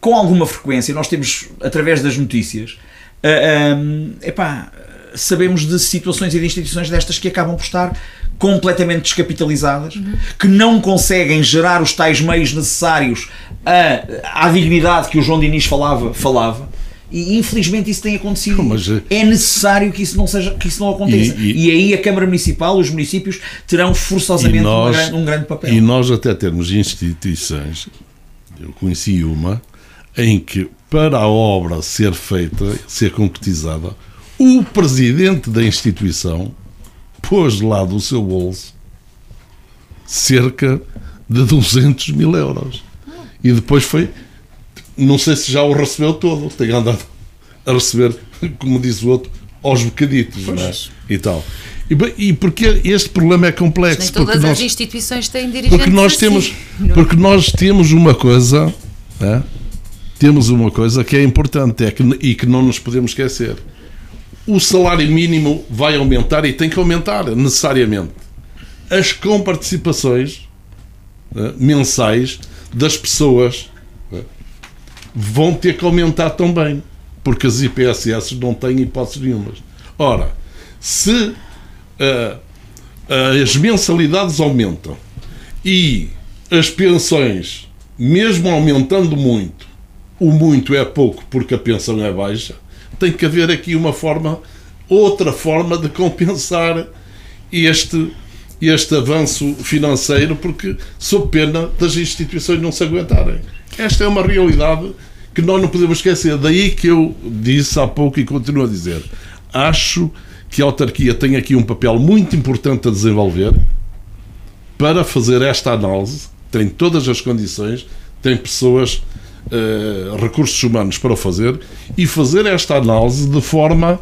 com alguma frequência, nós temos, através das notícias, uh, um, epá, sabemos de situações e de instituições destas que acabam por estar completamente descapitalizadas, que não conseguem gerar os tais meios necessários à, à dignidade que o João Diniz falava, falava. E infelizmente isso tem acontecido. Mas, eh, é necessário que isso não, seja, que isso não aconteça. E- E, e- aí a Câmara Municipal, os municípios, terão forçosamente uma gran- um grande papel. E nós até temos instituições, eu conheci uma, em que para a obra ser feita, ser concretizada, o presidente da instituição pôs lá do seu bolso cerca de 200 mil euros. E depois foi, não sei se já o recebeu todo, tem andado a receber, como diz o outro, aos bocaditos, não é? E tal. E, e porque este problema é complexo? Nem porque todas nós, as instituições têm dirigentes porque nós assim, temos é? porque nós temos uma coisa né? Temos uma coisa que é importante é que, e que não nos podemos esquecer. O salário mínimo vai aumentar e tem que aumentar necessariamente. As comparticipações né, mensais das pessoas né, vão ter que aumentar também porque as IPSS não têm hipóteses nenhumas. Ora se ah, as mensalidades aumentam e as pensões, mesmo aumentando muito, o muito é pouco porque a pensão é baixa, tem que haver aqui uma forma, outra forma de compensar este, este avanço financeiro, porque sob pena das instituições não se aguentarem. Esta é uma realidade que nós não podemos esquecer. Daí que eu disse há pouco e continuo a dizer. Acho que a autarquia tem aqui um papel muito importante a desenvolver para fazer esta análise, tem todas as condições, tem pessoas, eh, recursos humanos para o fazer, e fazer esta análise de forma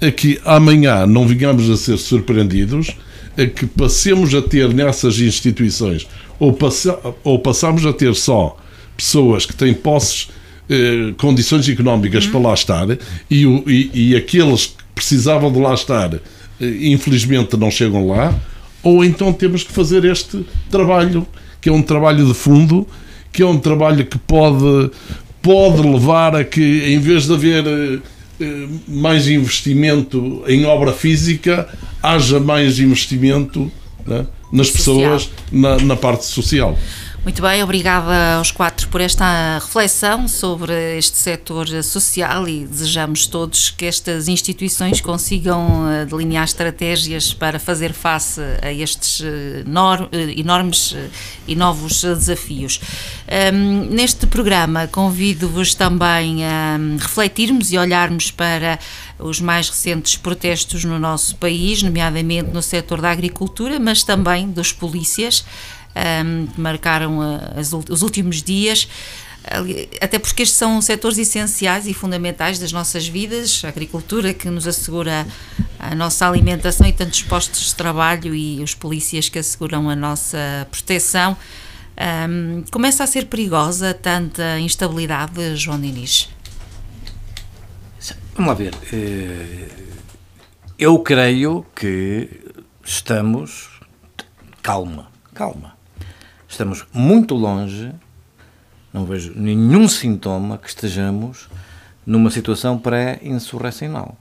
a que amanhã não venhamos a ser surpreendidos, a que passemos a ter nessas instituições, ou, passa, ou passamos a ter só pessoas que têm posses, eh, condições económicas para lá estar, e, e- e aqueles que precisavam de lá estar, eh, infelizmente não chegam lá, ou então temos que fazer este trabalho, que é um trabalho de fundo, que é um trabalho que pode, pode levar a que, em vez de haver eh, eh, mais investimento em obra física, haja mais investimento né, nas Social. pessoas, na, na parte social. Muito bem, obrigada aos quatro por esta reflexão sobre este setor social e desejamos todos que estas instituições consigam eh, delinear estratégias para fazer face a estes eh, eh, enormes e novos desafios. Neste programa convido-vos também a hum, refletirmos e olharmos para os mais recentes protestos no nosso país, nomeadamente no setor da agricultura, mas também dos polícias um, que marcaram as os últimos dias, até porque estes são setores essenciais e fundamentais das nossas vidas, a agricultura que nos assegura a nossa alimentação e tantos postos de trabalho e os polícias que asseguram a nossa proteção. Um, começa a ser perigosa tanta instabilidade, João Diniz? Vamos lá ver. eh, Eu creio que estamos. Calma, calma. Estamos muito longe, não vejo nenhum sintoma que estejamos numa situação pré-insurrecional.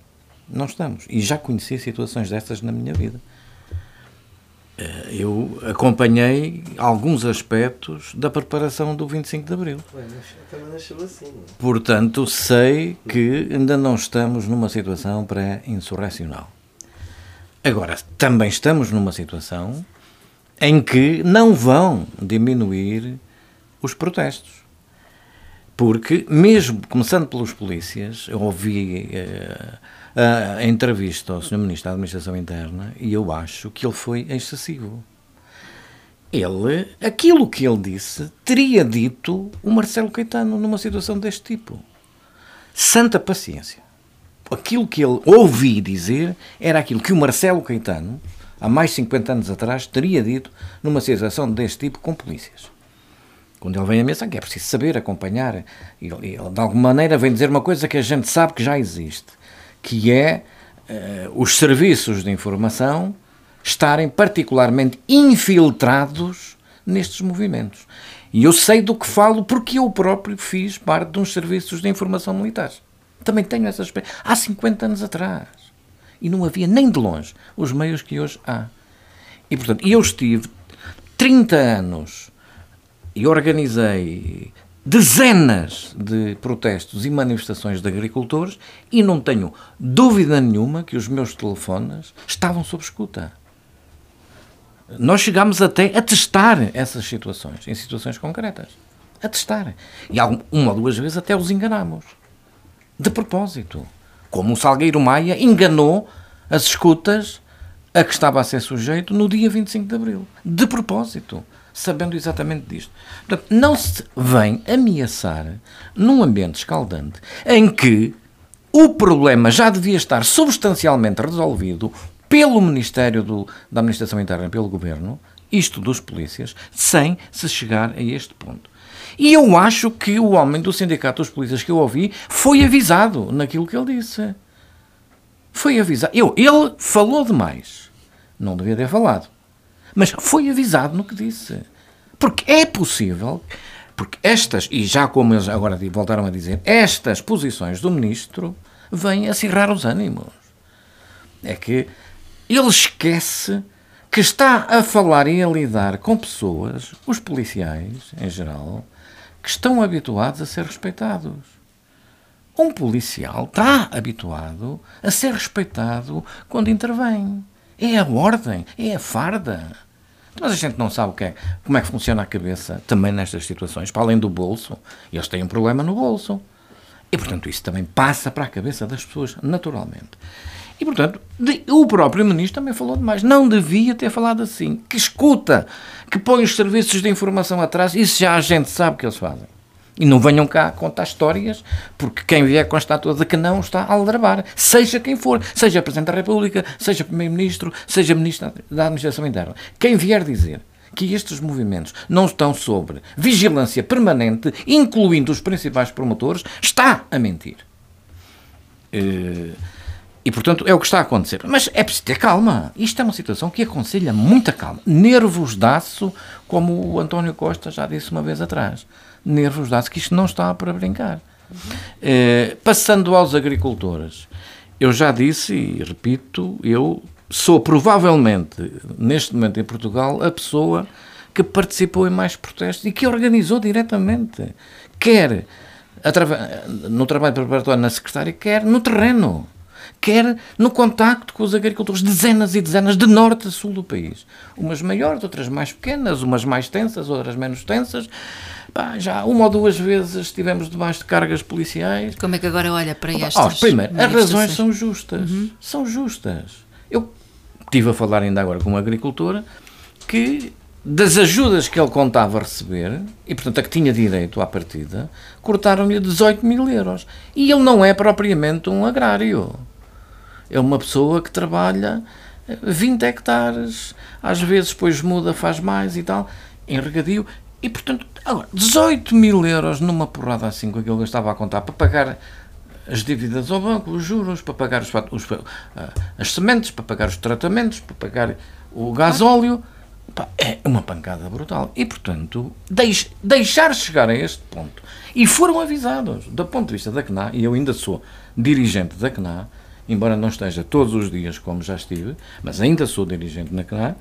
Não estamos. E já conheci situações dessas na minha vida. Eh, Eu acompanhei alguns aspectos da preparação do 25 de Abril. Assim, é? Portanto, sei que ainda não estamos numa situação pré-insurrecional. Agora, também estamos numa situação em que não vão diminuir os protestos. Porque, mesmo começando pelos polícias, eu ouvi a, a entrevista ao Sr. Ministro da Administração Interna e eu acho que ele foi excessivo. Ele, aquilo que ele disse, teria dito o Marcelo Caetano numa situação deste tipo. Santa paciência. Aquilo que ele ouvi dizer era aquilo que o Marcelo Caetano, há mais de 50 anos atrás, teria dito numa situação deste tipo com polícias. Quando ele vem à mesa, é preciso saber acompanhar, e ele, de alguma maneira vem dizer uma coisa que a gente sabe que já existe, que é eh, os serviços de informação estarem particularmente infiltrados nestes movimentos. E eu sei do que falo porque eu próprio fiz parte de uns serviços de informação militares. Também tenho essa experiência. Há 50 anos atrás. E não havia nem de longe os meios que hoje há. E, portanto, eu estive 30 anos e organizei dezenas de protestos e manifestações de agricultores e não tenho dúvida nenhuma que os meus telefones estavam sob escuta. Nós chegámos até a testar essas situações, em situações concretas. A testar. E uma ou duas vezes até os enganamos. De propósito. Como o Salgueiro Maia enganou as escutas a que estava a ser sujeito no dia 25 de Abril. De propósito sabendo exatamente disto. Portanto, não se vem ameaçar num ambiente escaldante em que o problema já devia estar substancialmente resolvido pelo Ministério do, da Administração Interna, pelo Governo, isto dos polícias, sem se chegar a este ponto. E eu acho que o homem do Sindicato dos Polícias que eu ouvi foi avisado naquilo que ele disse. Foi avisado. Eu, ele falou demais. Não devia ter falado. Mas foi avisado no que disse. Porque é possível, porque estas, e já como eles agora voltaram a dizer, estas posições do ministro vêm acirrar os ânimos. É que ele esquece que está a falar e a lidar com pessoas, os policiais em geral, que estão habituados a ser respeitados. Um policial está habituado a ser respeitado quando intervém. É a ordem, é a farda. Mas a gente não sabe o que é, como é que funciona a cabeça também nestas situações, para além do bolso. Eles têm um problema no bolso. E, portanto, isso também passa para a cabeça das pessoas, naturalmente. E, portanto, de, o próprio ministro também falou demais. Não devia ter falado assim. Que escuta, que põe os serviços de informação atrás, isso já a gente sabe que eles fazem. E não venham cá contar histórias, porque quem vier com a estátua de que não está a aldrabar, seja quem for, seja Presidente da República, seja Primeiro-Ministro, seja Ministro da Administração Interna. Quem vier dizer que estes movimentos não estão sobre vigilância permanente, incluindo os principais promotores, está a mentir. Eh, e, portanto, é o que está a acontecer. Mas é preciso ter calma. Isto é uma situação que aconselha muita calma. Nervos daço, como o António Costa já disse uma vez atrás nervos dados, que isto não está para brincar. Uhum. passando aos agricultores, eu já disse e repito, eu sou provavelmente, neste momento em Portugal, a pessoa que participou em mais protestos e que organizou diretamente, quer no trabalho preparatório na secretária, quer no terreno, quer no contacto com os agricultores, dezenas e dezenas, de norte a sul do país. Umas maiores, outras mais pequenas, umas mais tensas, outras menos tensas, Pá, já uma ou duas vezes estivemos debaixo de cargas policiais. Como é que agora olha para estas? Oh, primeiro, as razões são justas. Uhum. São justas. Eu estive a falar ainda agora com uma agricultora que das ajudas que ele contava receber, e portanto a que tinha direito à partida, cortaram-lhe 18 mil euros. E ele não é propriamente um agrário. É uma pessoa que trabalha 20 hectares, às vezes depois muda, faz mais e tal, em regadio, e portanto Agora, 18 mil euros numa porrada assim com aquilo que eu estava a contar para pagar as dívidas ao banco, os juros, para pagar os, os, ah, as sementes, para pagar os tratamentos, para pagar o gasóleo. Pá, é uma pancada brutal. E, portanto, deix, deixar chegar a este ponto. E foram avisados, do ponto de vista da CNA, e eu ainda sou dirigente da CNA, embora não esteja todos os dias como já estive, mas ainda sou dirigente na CNA,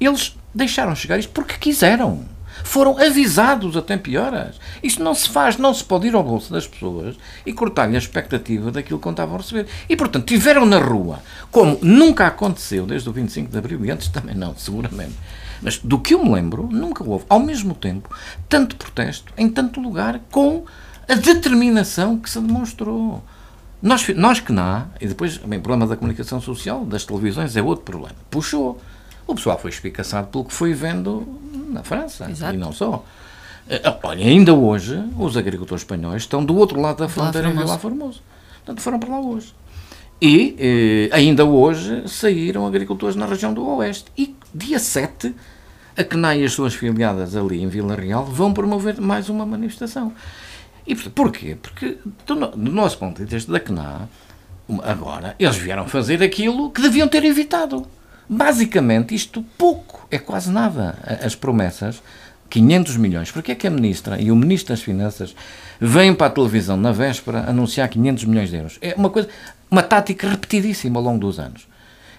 eles deixaram chegar isto porque quiseram foram avisados a tempo e. Isto não se faz, não se pode ir ao bolso das pessoas e cortar-lhe a expectativa daquilo que contavam a receber. E, portanto, tiveram na rua, como nunca aconteceu desde o 25 de Abril, e antes também não, seguramente. Mas do que eu me lembro, nunca houve, ao mesmo tempo, tanto protesto em tanto lugar com a determinação que se demonstrou. Nós, nós que não, e depois, o problema da comunicação social, das televisões, é outro problema. Puxou. O pessoal foi espicaçado pelo que foi vendo na França Exato. e não só. Eh, olha, ainda hoje os agricultores espanhóis estão do outro lado da fronteira em Vila Formoso. Portanto, foram para lá hoje. E eh, ainda hoje saíram agricultores na região do Oeste. E dia 7, a CNAI e as suas filiadas ali em Vila Real vão promover mais uma manifestação. E porquê? Porque, do, do nosso ponto de vista da CNA, agora, eles vieram fazer aquilo que deviam ter evitado. Basicamente, isto pouco, é quase nada, as promessas 500 milhões. Porquê é que a Ministra e o Ministro das Finanças vêm para a televisão na véspera anunciar 500 milhões de euros? É uma coisa, uma tática repetidíssima ao longo dos anos.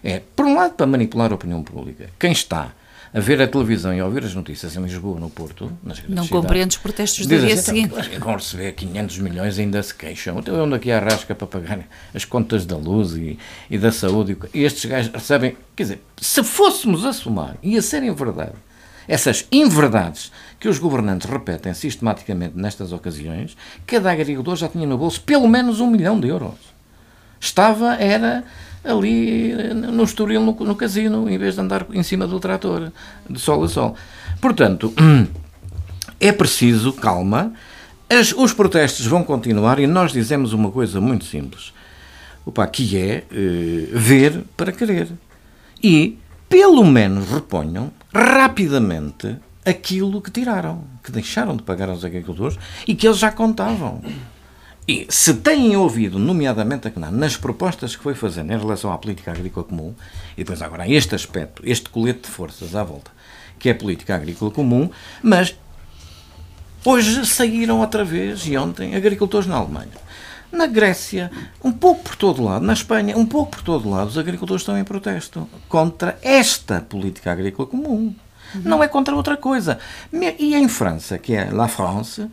É, por um lado, para manipular a opinião pública. Quem está a ver a televisão e a ouvir as notícias em Lisboa, no Porto, nas grandes Não cidades, compreende os protestos do dia Dizem, seguinte. então, Vão receber 500 milhões e ainda se queixam. Então ando aqui à rasca para pagar as contas da luz e, e da saúde. E estes gajos recebem. Quer dizer, se fôssemos a somar e a serem verdade essas inverdades que os governantes repetem sistematicamente nestas ocasiões, cada agricultor já tinha no bolso pelo menos um milhão de euros. Estava, era ali no Estoril, no, no casino, em vez de andar em cima do trator, de sol a sol. Portanto, é preciso calma. As- os protestos vão continuar e nós dizemos uma coisa muito simples, opa, que é eh, ver para querer. E, pelo menos, reponham rapidamente aquilo que tiraram, que deixaram de pagar aos agricultores e que eles já contavam. E se têm ouvido, nomeadamente a CNAM, nas propostas que foi fazendo em relação à política agrícola comum, e depois agora este aspecto, este colete de forças à volta, que é a política agrícola comum, mas hoje saíram outra vez, e ontem, agricultores na Alemanha. Na Grécia, um pouco por todo lado, na Espanha, um pouco por todo lado, os agricultores estão em protesto contra esta política agrícola comum. Não é contra outra coisa. E em França, que é La France,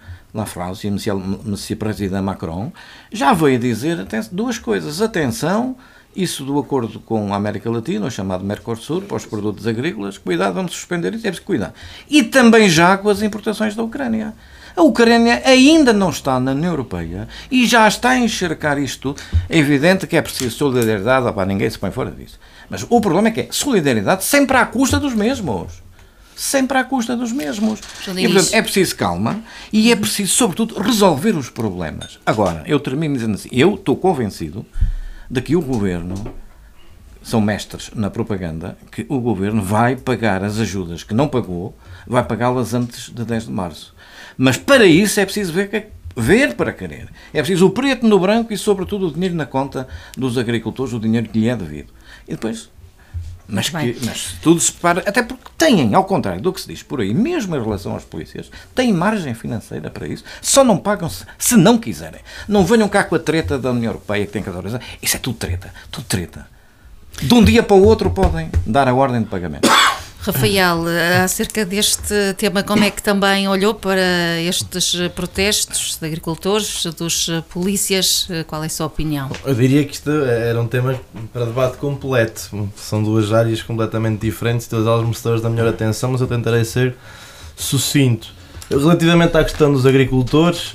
E o Monsieur, President Macron, já veio dizer duas coisas. Atenção, isso do acordo com a América Latina, o chamado Mercosul, para os produtos agrícolas, cuidado, vamos suspender isso, temos que cuidar. E também já com as importações da Ucrânia. A Ucrânia ainda não está na União Europeia e já está a enxergar isto. É evidente que é preciso solidariedade, opá, ninguém se põe fora disso. Mas o problema é que é solidariedade sempre à custa dos mesmos. Sempre à custa dos mesmos. E, portanto, é preciso calma e é preciso, sobretudo, resolver os problemas. Agora, eu termino dizendo assim: eu estou convencido de que o governo são mestres na propaganda que o governo vai pagar as ajudas que não pagou, vai pagá-las antes de 10 de março. Mas para isso é preciso ver, que- ver para querer. É preciso o preto no branco e, sobretudo, o dinheiro na conta dos agricultores, o dinheiro que lhe é devido. E depois. Mas, que, mas tudo se para, até porque têm, ao contrário do que se diz por aí, mesmo em relação aos polícias, têm margem financeira para isso, só não pagam se, se não quiserem. Não venham cá com a treta da União Europeia que tem que autorizar. Isso é tudo treta, tudo treta. De um dia para o outro podem dar a ordem de pagamento. Rafael, eh, acerca deste tema, como é que também olhou para estes protestos de agricultores, dos eh, polícias? Eh, Qual é a sua opinião? Eu diria que isto era um tema para debate completo. São duas áreas completamente diferentes, todas elas merecedoras da melhor atenção, mas eu tentarei ser sucinto. Relativamente à questão dos agricultores,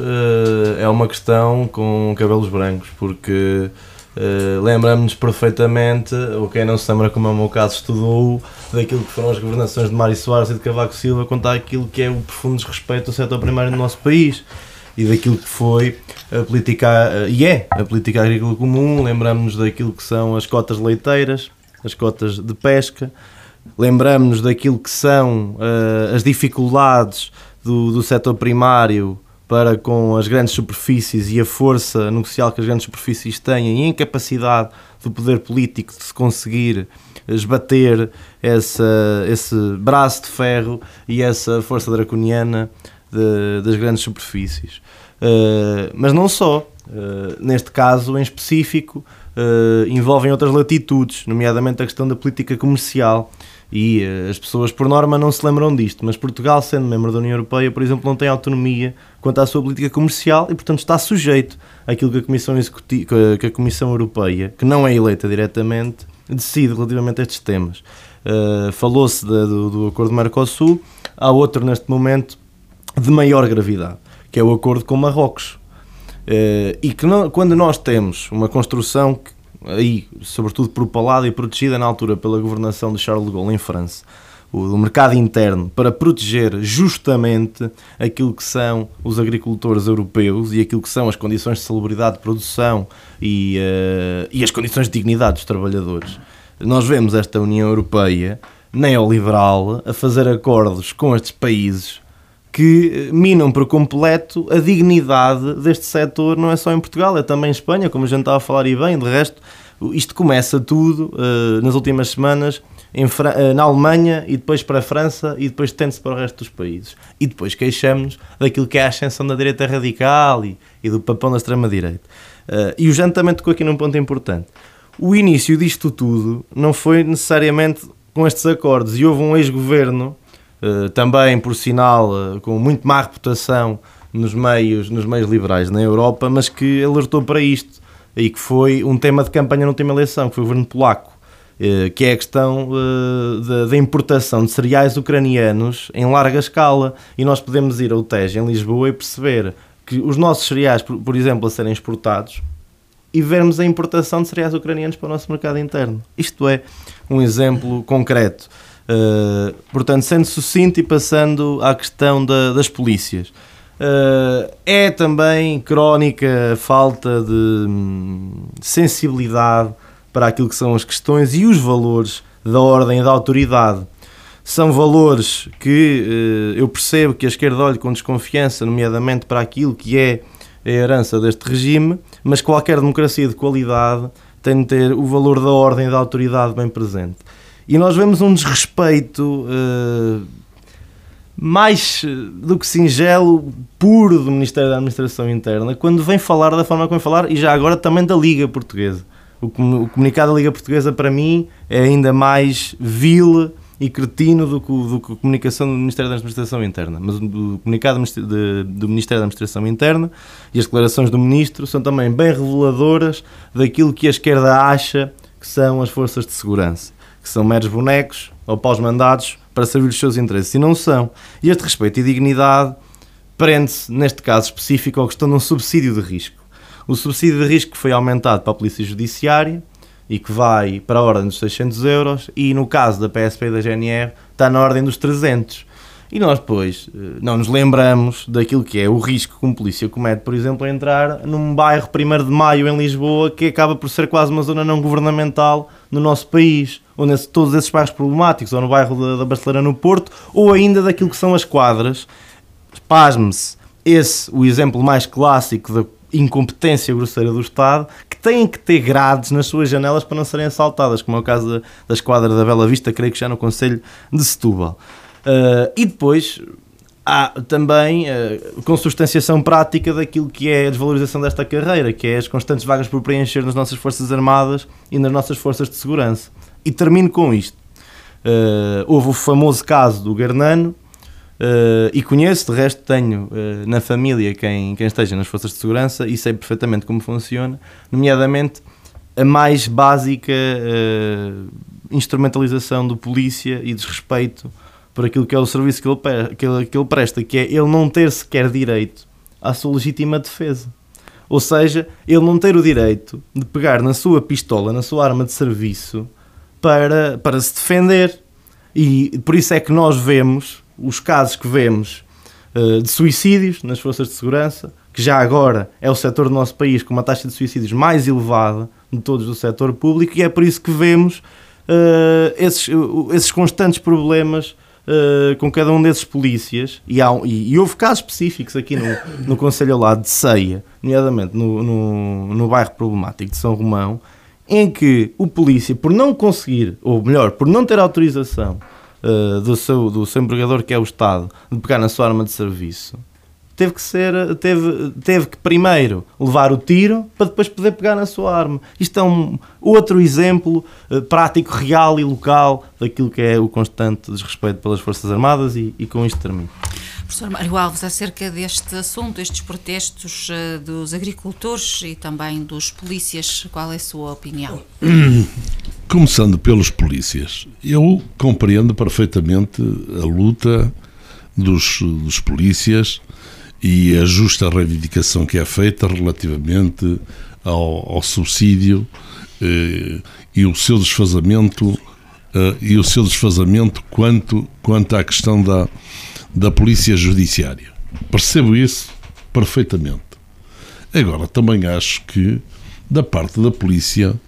é uma questão com cabelos brancos, porque eh, lembramos-nos perfeitamente, ou quem não se lembra, como é o meu caso, estudou daquilo que foram as governações de Mário Soares e de Cavaco Silva, quanto àquilo que é o profundo desrespeito ao setor primário no nosso país e daquilo que foi a política, e é a política agrícola comum, lembramos-nos daquilo que são as cotas leiteiras, as cotas de pesca, lembramos-nos daquilo que são eh, as dificuldades do, do setor primário para com as grandes superfícies e a força negocial que as grandes superfícies têm e a incapacidade do poder político de se conseguir esbater essa, esse braço de ferro e essa força draconiana de- das grandes superfícies. Uh, mas não só. Uh, neste caso em específico, uh, envolvem outras latitudes, nomeadamente a questão da política comercial. E uh, as pessoas, por norma, não se lembram disto, mas Portugal, sendo membro da União Europeia, por exemplo, não tem autonomia quanto à sua política comercial e, portanto, está sujeito àquilo que a Comissão, que a- Comissão Europeia, que não é eleita diretamente, decide relativamente a estes temas. Uh, Falou-se do, do acordo do Mercosul, há outro neste momento de maior gravidade, que é o acordo com Marrocos. Eh, e que não- quando nós temos uma construção que, aí, sobretudo propalada e protegida na altura pela governação de Charles de Gaulle em França, o do mercado interno, para proteger justamente aquilo que são os agricultores europeus e aquilo que são as condições de salubridade de produção e, eh, e as condições de dignidade dos trabalhadores. Nós vemos esta União Europeia neoliberal a fazer acordos com estes países que eh, minam por completo a dignidade deste setor, não é só em Portugal, é também em Espanha, como a gente estava a falar e bem, de resto, isto começa tudo, eh, nas últimas semanas, eh, na Alemanha e depois para a França e depois tende-se para o resto dos países. E depois queixamos daquilo que é a ascensão da direita radical e, e do papão da extrema-direita. Uh, e o Jano também tocou aqui num ponto importante. O início disto tudo não foi necessariamente com estes acordos e houve um ex-governo, uh, também por sinal uh, com muito má reputação nos meios, nos meios liberais na Europa, mas que alertou para isto e que foi um tema de campanha na última eleição, que foi o governo polaco, eh, que é a questão eh, da importação de cereais ucranianos em larga escala. E nós podemos ir ao Tejo, em Lisboa, e perceber que os nossos cereais, por exemplo, a serem exportados, e vermos a importação de cereais ucranianos para o nosso mercado interno. Isto é um exemplo concreto. Uh, portanto, sendo sucinto e passando à questão da, das polícias. Uh, é também crónica falta de hum, sensibilidade para aquilo que são as questões e os valores da ordem e da autoridade. São valores que uh, eu percebo que a esquerda olha com desconfiança, nomeadamente para aquilo que é a herança deste regime, mas qualquer democracia de qualidade tem de ter o valor da ordem e da autoridade bem presente. E nós vemos um desrespeito uh, mais eh, do que singelo, puro do Ministério da Administração Interna, quando vem falar da forma como vem falar, e já agora também da Liga Portuguesa. O, comunicado da Liga Portuguesa, para mim, é ainda mais vil e cretino do que, do que a comunicação do Ministério da Administração Interna. Mas o comunicado do Ministério da Administração Interna e as declarações do Ministro são também bem reveladoras daquilo que a esquerda acha que são as forças de segurança, que são meros bonecos ou pós-mandados para servir os seus interesses, e não são. E este respeito e dignidade prende-se, neste caso específico, à questão de um subsídio de risco. O subsídio de risco foi aumentado para a Polícia Judiciária e que vai para a ordem dos 600 euros, e no caso da PSP e da GNR está na ordem dos 300. E nós, depois, eh, não nos lembramos daquilo que é o risco que um polícia comete, por exemplo, a entrar num bairro 1 de Maio em Lisboa, que acaba por ser quase uma zona não governamental no nosso país, ou nesse, todos esses bairros problemáticos, ou no bairro da, da Basteleira no Porto, ou ainda daquilo que são as quadras. Pasme-se, esse, o exemplo mais clássico da incompetência grosseira do Estado, que têm que ter grades nas suas janelas para não serem assaltadas, como é o caso da, da esquadra da Bela Vista, creio que já no Conselho de Setúbal. Uh, e depois há também uh, consubstanciação prática daquilo que é a desvalorização desta carreira, que é as constantes vagas por preencher nas nossas Forças Armadas e nas nossas Forças de Segurança. E termino com isto. Uh, houve o famoso caso do Garnano, uh, e conheço, de resto tenho na família quem, quem esteja nas Forças de Segurança e sei perfeitamente como funciona, nomeadamente a mais básica instrumentalização do polícia e desrespeito por aquilo que é o serviço que ele, que ele, que ele presta, que é ele não ter sequer direito à sua legítima defesa. Ou seja, ele não ter o direito de pegar na sua pistola, na sua arma de serviço, para, para se defender. E por isso é que nós vemos os casos que vemos uh, de suicídios nas forças de segurança, que já agora é o setor do nosso país com uma taxa de suicídios mais elevada de todos do setor público, e é por isso que vemos uh, esses, esses constantes problemas uh, com cada um desses polícias, e, há, e, e, houve casos específicos aqui no, no Conselho ao lado de Ceia, nomeadamente no, no, no bairro problemático de São Romão, em que o polícia, por não conseguir, ou melhor, por não ter autorização uh, do, seu, do seu empregador, que é o Estado, de pegar na sua arma de serviço, teve que ser teve, teve que primeiro levar o tiro para depois poder pegar na sua arma. Isto é um outro exemplo uh, prático, real e local daquilo que é o constante desrespeito pelas Forças Armadas e, e com isto termino. Professor Mário Alves, acerca deste assunto, estes protestos uh, dos agricultores e também dos polícias, qual é a sua opinião? Começando pelos polícias, eu compreendo perfeitamente a luta dos, dos polícias e a justa reivindicação que é feita relativamente ao, ao subsídio eh, e o seu desfazamento eh, e o seu desfazamento quanto, quanto à questão da, da polícia judiciária. Percebo isso perfeitamente. Agora, também acho que da parte da polícia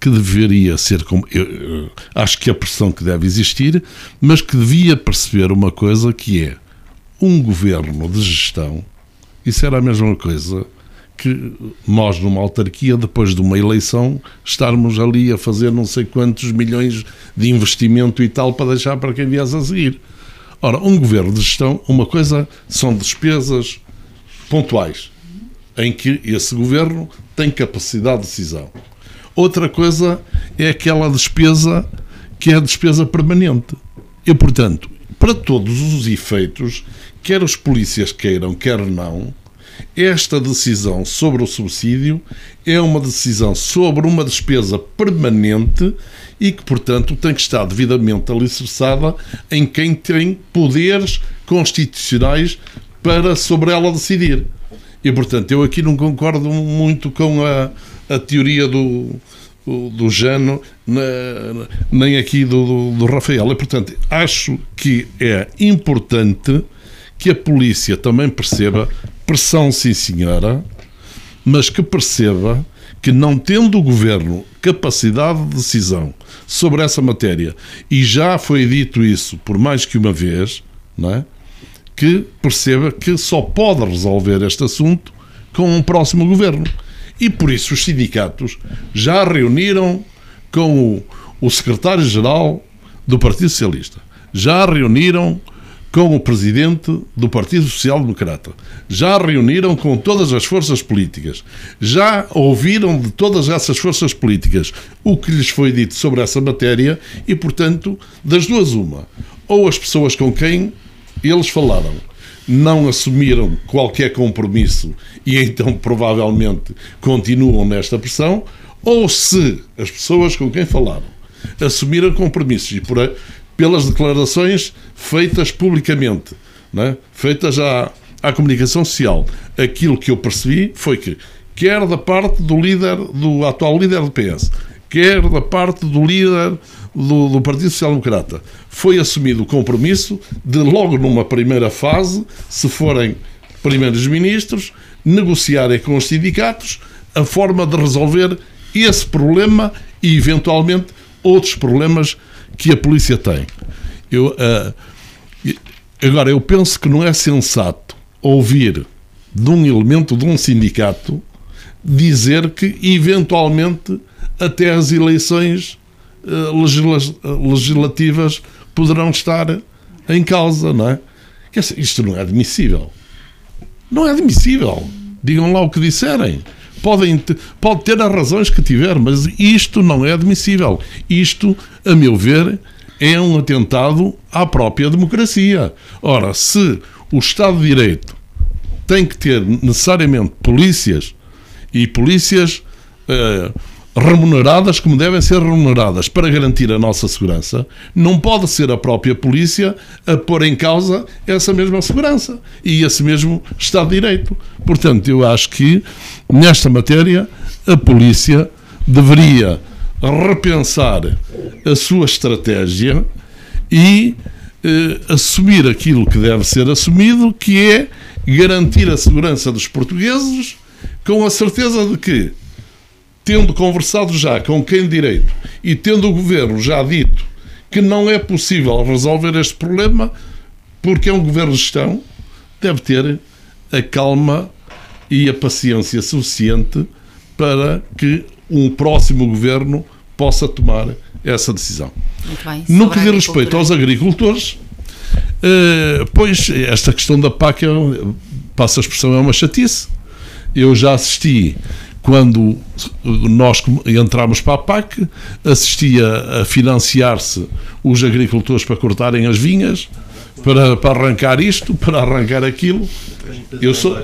que deveria ser como eu, eu, acho que a pressão que deve existir, mas que devia perceber uma coisa que é um governo de gestão, isso era a mesma coisa que nós, numa autarquia, depois de uma eleição, estarmos ali a fazer não sei quantos milhões de investimento e tal para deixar para quem viesse a seguir. Ora, um governo de gestão, uma coisa são despesas pontuais, em que esse governo tem capacidade de decisão. Outra coisa é aquela despesa que é a despesa permanente. E, portanto, para todos os efeitos, quer os polícias queiram, quer não, esta decisão sobre o subsídio é uma decisão sobre uma despesa permanente e que, portanto, tem que estar devidamente alicerçada em quem tem poderes constitucionais para sobre ela decidir. E, portanto, eu aqui não concordo muito com a, a teoria do, do Jano, nem aqui do, do, do Rafael. E, portanto, acho que é importante que a polícia também perceba pressão, sim senhora, mas que perceba que não tendo o governo capacidade de decisão sobre essa matéria, e já foi dito isso por mais que uma vez, não é? que perceba que só pode resolver este assunto com um próximo governo. E por isso os sindicatos já reuniram com o, o secretário-geral do Partido Socialista, já reuniram com o presidente do Partido Social Democrata, já reuniram com todas as forças políticas, já ouviram de todas essas forças políticas o que lhes foi dito sobre essa matéria e, portanto, das duas, uma. Ou as pessoas com quem eles falaram não assumiram qualquer compromisso e então provavelmente continuam nesta pressão, ou se as pessoas com quem falaram assumiram compromissos e por, pelas declarações feitas publicamente, é? feitas à, à comunicação social, aquilo que eu percebi foi que, quer da parte do líder, do atual líder do PS, quer da parte do líder do, do Partido Social Democrata, foi assumido o compromisso de, logo numa primeira fase, se forem primeiros ministros, negociarem com os sindicatos a forma de resolver esse problema e, eventualmente, outros problemas que a polícia tem. Eu, uh, agora, eu penso que não é sensato ouvir de um elemento de um sindicato dizer que, eventualmente, até as eleições uh, legislativas poderão estar em causa, não é? Isto não é admissível. Não é admissível. Digam lá o que disserem. Podem ter, pode ter as razões que tiver, mas isto não é admissível. Isto, a meu ver, é um atentado à própria democracia. Ora, se o Estado de Direito tem que ter necessariamente polícias e polícias uh, remuneradas como devem ser remuneradas para garantir a nossa segurança, não pode ser a própria polícia a pôr em causa essa mesma segurança e esse mesmo Estado de Direito. Portanto, eu acho que nesta matéria a polícia deveria repensar a sua estratégia e eh, assumir aquilo que deve ser assumido, que é garantir a segurança dos portugueses com a certeza de que tendo conversado já com quem direito e tendo o governo já dito que não é possível resolver este problema, porque é um governo de gestão, deve ter a calma e a paciência suficiente para que um próximo governo possa tomar essa decisão. Bem, no que diz respeito aos agricultores, eh, pois esta questão da PAC, é, passa a expressão, é uma chatice. Eu já assisti quando nós entramos para a PAC, assistia a financiar-se os agricultores para cortarem as vinhas, para, para arrancar isto, para arrancar aquilo. Eu sou,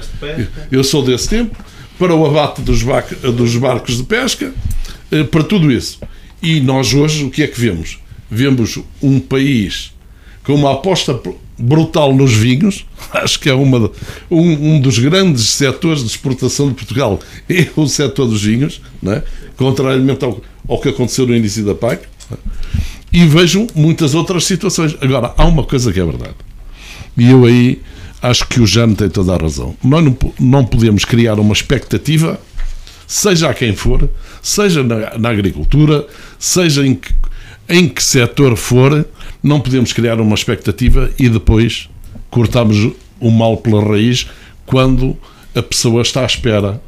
eu sou desse tempo, para o abate dos, dos barcos de pesca, eh, para tudo isso. E nós hoje o que é que vemos? Vemos um país com uma aposta brutal nos vinhos, acho que é uma, um, um dos grandes setores de exportação de Portugal, é o setor dos vinhos, não é? contrariamente ao, ao que aconteceu no início da PAC, é? e vejo muitas outras situações. Agora, há uma coisa que é verdade, e eu aí acho que o Jano tem toda a razão. Nós não, não podemos criar uma expectativa, seja a quem for, seja na, na agricultura, seja em que, em que setor for, não podemos criar uma expectativa e depois cortarmos o mal pela raiz quando a pessoa está à espera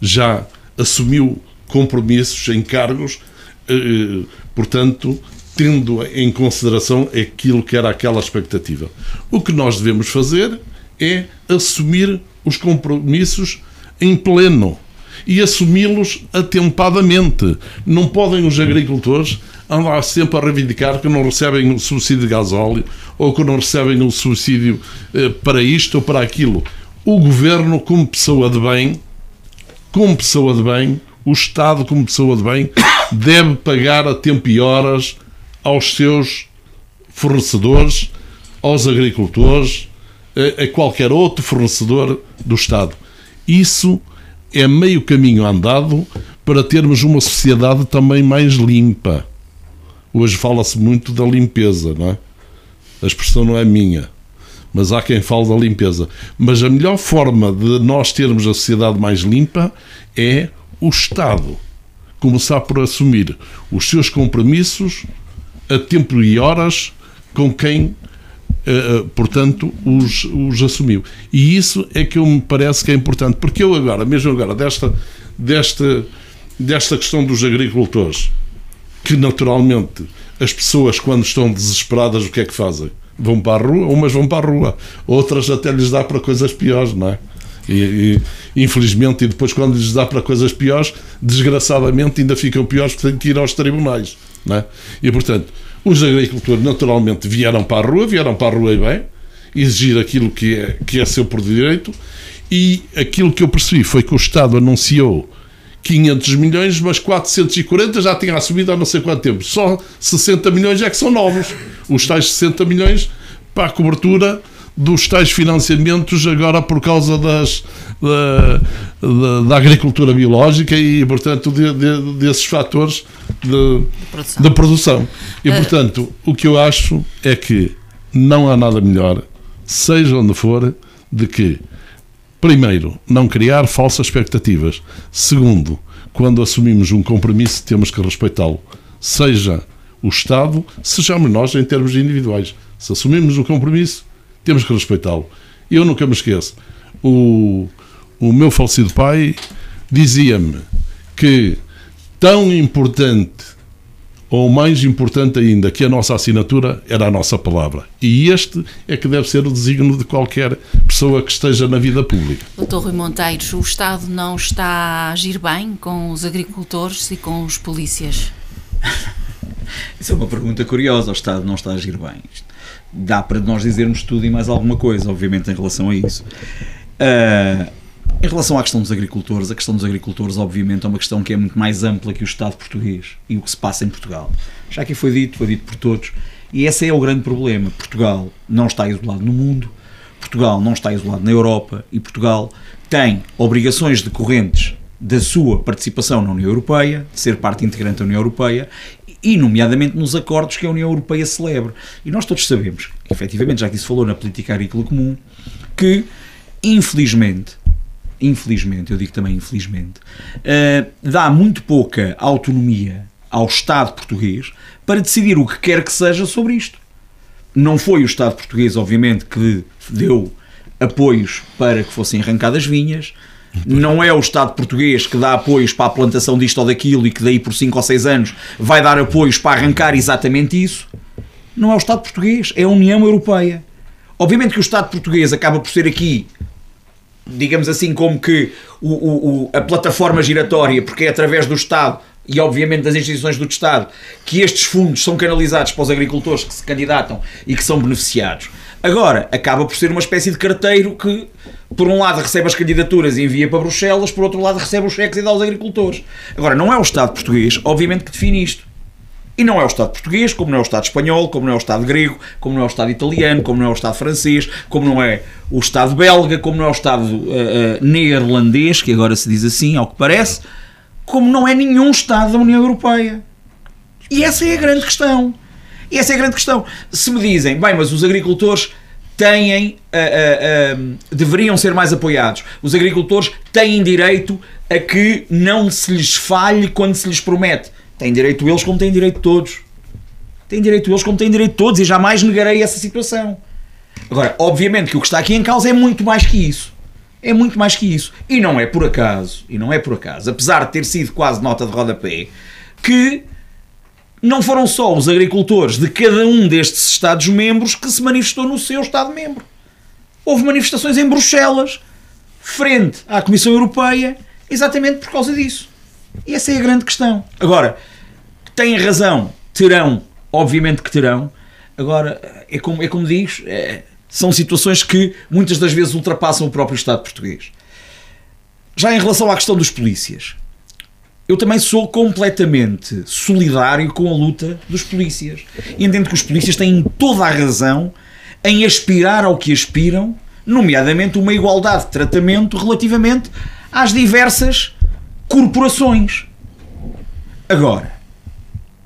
já assumiu compromissos em cargos, eh, portanto, tendo em consideração aquilo que era aquela expectativa. O que nós devemos fazer é assumir os compromissos em pleno e assumi-los atempadamente. Não podem os agricultores andar sempre a reivindicar que não recebem o subsídio de gasóleo ou que não recebem o subsídio eh, para isto ou para aquilo. O governo, como pessoa de bem, como pessoa de bem, o Estado, como pessoa de bem, deve pagar a tempo e horas aos seus fornecedores, aos agricultores, a, qualquer outro fornecedor do Estado. Isso é meio caminho andado para termos uma sociedade também mais limpa. Hoje fala-se muito da limpeza, não é? A expressão não é minha, mas há quem fale da limpeza. Mas a melhor forma de nós termos a sociedade mais limpa é o Estado começar por assumir os seus compromissos a tempo e horas com quem, portanto, os, os assumiu. E isso é que eu me parece que é importante, porque eu agora, mesmo agora, desta, desta, desta questão dos agricultores, que naturalmente as pessoas, quando estão desesperadas, o que é que fazem? Vão para a rua, umas vão para a rua, outras até lhes dá para coisas piores, não é? E, e, infelizmente, e depois, quando lhes dá para coisas piores, desgraçadamente ainda ficam piores porque têm que ir aos tribunais. Não é? E portanto, os agricultores naturalmente vieram para a rua, vieram para a rua e bem, exigir aquilo que é, que é seu por direito, e aquilo que eu percebi foi que o Estado anunciou 500 milhões, mas 440 já tinha assumido há não sei quanto tempo. Só 60 milhões é que são novos. Os tais 60 milhões para a cobertura dos tais financiamentos agora por causa das, da, da, da agricultura biológica e, portanto, de, de, desses fatores de, produção. de produção. E, uh... portanto, o que eu acho é que não há nada melhor, seja onde for, de que Primeiro, não criar falsas expectativas. Segundo, quando assumimos um compromisso, temos que respeitá-lo. Seja o Estado, sejamos nós em termos individuais. Se assumimos o compromisso, temos que respeitá-lo. Eu nunca me esqueço. O, o meu falecido pai dizia-me que tão importante ou mais importante ainda que a nossa assinatura era a nossa palavra. E este é que deve ser o designo de qualquer pessoa que esteja na vida pública. Doutor Rui Monteiros, o Estado não está a agir bem com os agricultores e com os polícias? Isso é uma pergunta curiosa. O Estado não está a agir bem. Dá para nós dizermos tudo e mais alguma coisa, obviamente, em relação a isso. Uh, em relação à questão dos agricultores, a questão dos agricultores, obviamente, é uma questão que é muito mais ampla que o Estado português e o que se passa em Portugal. Já que foi dito, foi dito por todos, e esse é o grande problema. Portugal não está isolado no mundo, Portugal não está isolado na Europa e Portugal tem obrigações decorrentes da sua participação na União Europeia, de ser parte integrante da União Europeia e, nomeadamente, nos acordos que a União Europeia celebra. E nós todos sabemos, efetivamente, já que isso falou na política agrícola comum, que, infelizmente, infelizmente, eu digo também infelizmente, uh, dá muito pouca autonomia ao Estado português para decidir o que quer que seja sobre isto. Não foi o Estado português, obviamente, que deu apoios para que fossem arrancadas vinhas, não é o Estado português que dá apoios para a plantação disto ou daquilo e que daí por 5 ou 6 anos vai dar apoios para arrancar exatamente isso. Não é o Estado português, é a União Europeia. Obviamente que o Estado português acaba por ser aqui digamos assim, como que o, o, a plataforma giratória, porque é através do Estado e obviamente das instituições do Estado que estes fundos são canalizados para os agricultores que se candidatam e que são beneficiados. Agora, acaba por ser uma espécie de carteiro que, por um lado, recebe as candidaturas e envia para Bruxelas, por outro lado, recebe os cheques e dá aos agricultores. Agora, não é o Estado português, obviamente, que define isto. E não é o Estado português, como não é o Estado espanhol, como não é o Estado grego, como não é o Estado italiano, como não é o Estado francês, como não é o Estado belga, como não é o Estado uh, uh, neerlandês, que agora se diz assim, ao que parece, como não é nenhum Estado da União Europeia. E essa é a grande questão. E essa é a grande questão. Se me dizem, bem, mas os agricultores têm, uh, deveriam ser mais apoiados. Os agricultores têm direito a que não se lhes falhe quando se lhes promete Têm direito eles como têm direito todos. Têm direito eles como têm direito todos e jamais negarei essa situação. Agora, obviamente que o que está aqui em causa é muito mais que isso. É muito mais que isso. E não é por acaso, e não é por acaso, apesar de ter sido quase nota de rodapé, que não foram só os agricultores de cada um destes Estados-membros que se manifestou no seu Estado-membro. Houve manifestações em Bruxelas, frente à Comissão Europeia, exatamente por causa disso. E essa é a grande questão. Agora, têm razão, terão, obviamente que terão. Agora, é como, é como diz, é, são situações que muitas das vezes ultrapassam o próprio Estado português. Já em relação à questão dos polícias, eu também sou completamente solidário com a luta dos polícias. E entendo que os polícias têm toda a razão em aspirar ao que aspiram, nomeadamente uma igualdade de tratamento relativamente às diversas corporações. Agora,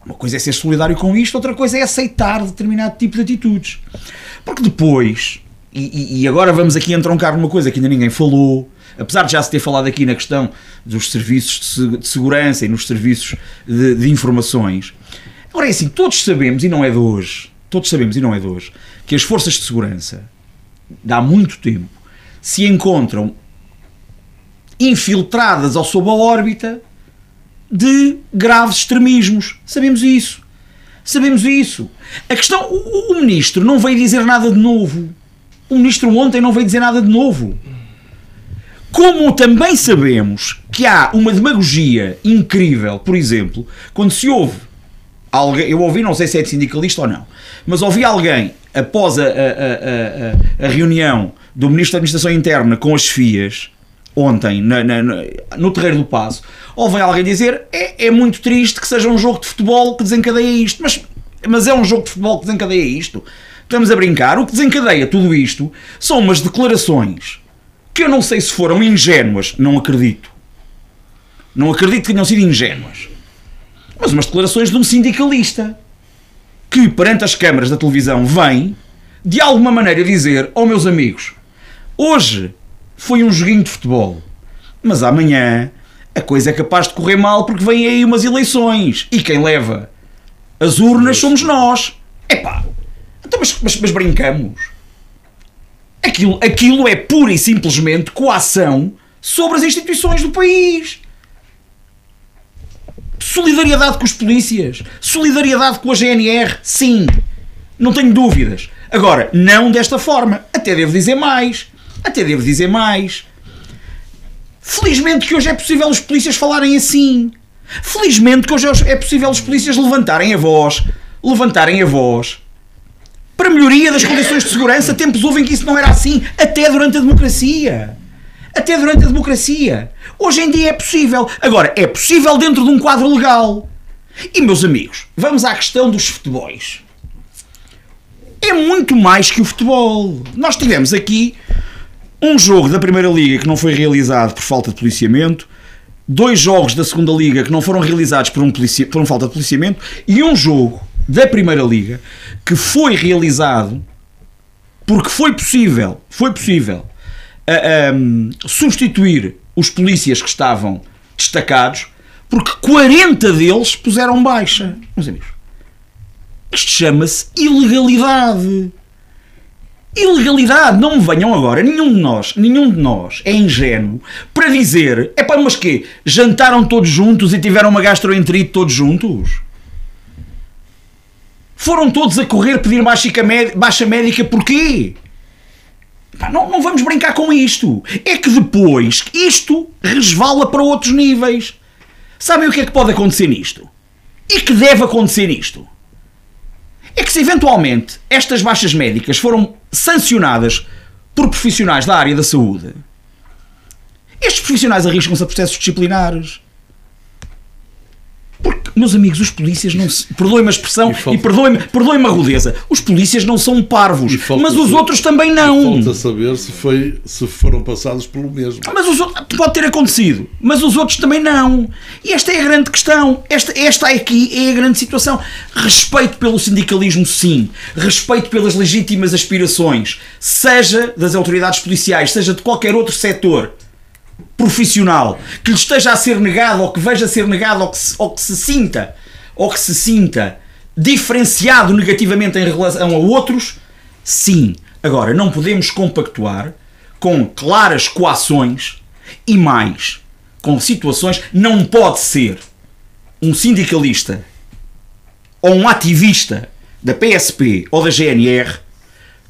uma coisa é ser solidário com isto, outra coisa é aceitar determinado tipo de atitudes. Porque depois, e, e agora vamos aqui entroncar numa coisa que ainda ninguém falou, apesar de já se ter falado aqui na questão dos serviços de segurança e nos serviços de, de informações. Agora é assim, todos sabemos, e não é de hoje, todos sabemos, e não é de hoje, que as forças de segurança, há muito tempo, se encontram infiltradas ou sob a órbita de graves extremismos. Sabemos isso. Sabemos isso. A questão, o, o, ministro não veio dizer nada de novo. O ministro ontem não veio dizer nada de novo. Como também sabemos que há uma demagogia incrível, por exemplo, quando se ouve alguém, eu ouvi, não sei se é de sindicalista ou não, mas ouvi alguém após a, a, a, a reunião do Ministro da Administração Interna com as FIAs ontem na, na, no Terreiro do Passo, houve alguém dizer é, é muito triste que seja um jogo de futebol que desencadeia isto, mas, mas é um jogo de futebol que desencadeia isto. Estamos a brincar. O que desencadeia tudo isto são umas declarações que eu não sei se foram ingênuas, não acredito. Não acredito que tenham sido ingênuas. Mas umas declarações de um sindicalista que, perante as câmaras da televisão, vem de alguma maneira dizer: Oh, meus amigos, hoje foi um joguinho de futebol. Mas amanhã a coisa é capaz de correr mal porque vêm aí umas eleições e quem leva as urnas somos nós. Epá, então, mas, mas, mas brincamos. Aquilo, aquilo é pura e simplesmente coação sobre as instituições do país. Solidariedade com os polícias, solidariedade com a GNR, sim, não tenho dúvidas. Agora, não desta forma. Até devo dizer mais. Até devo dizer mais. Felizmente que hoje é possível os polícias falarem assim. Felizmente que hoje é possível os polícias levantarem a voz, levantarem a voz para melhoria das condições de segurança. Tempos houve em que isso não era assim, até durante a democracia. Até durante a democracia. Hoje em dia é possível. Agora, é possível dentro de um quadro legal. E, meus amigos, vamos à questão dos futebols. É muito mais que o futebol. Nós tivemos aqui um jogo da Primeira Liga que não foi realizado por falta de policiamento, dois jogos da Segunda Liga que não foram realizados por, um policia, por uma falta de policiamento e um jogo da Primeira Liga que foi realizado porque foi possível, foi possível uh, substituir os polícias que estavam destacados porque 40 deles puseram baixa. Meus amigos, isto chama-se ilegalidade ilegalidade. Não me venham agora, nenhum de nós, nenhum de nós é ingênuo para dizer, é pá, mas quê? Jantaram todos juntos e tiveram uma gastroenterite todos juntos? Foram todos a correr pedir baixa médica porquê? Não, não vamos brincar com isto. É que depois isto resvala para outros níveis. Sabem o que é que pode acontecer nisto? E que deve acontecer nisto? é que se eventualmente estas baixas médicas foram sancionadas por profissionais da área da saúde, estes profissionais arriscam-se a processos disciplinares. Meus amigos, os polícias não se. Perdoem-me a expressão e, e perdoem-me perdoem a rudeza. Os polícias não são parvos, mas os outros também não. Falta saber se, foi, se foram passados pelo mesmo. Mas os. Pode ter acontecido, mas os outros também não. E esta é a grande questão. Esta, esta aqui é a grande situação. Respeito pelo sindicalismo, sim. Respeito pelas legítimas aspirações, seja das autoridades policiais, seja de qualquer outro setor profissional que lhe esteja a ser negado ou que veja ser negado ou que se, ou que se sinta ou que se sinta diferenciado negativamente em relação a outros, sim. Agora, não podemos compactuar com claras coações e mais, com situações, não pode ser um sindicalista ou um ativista da PSP ou da GNR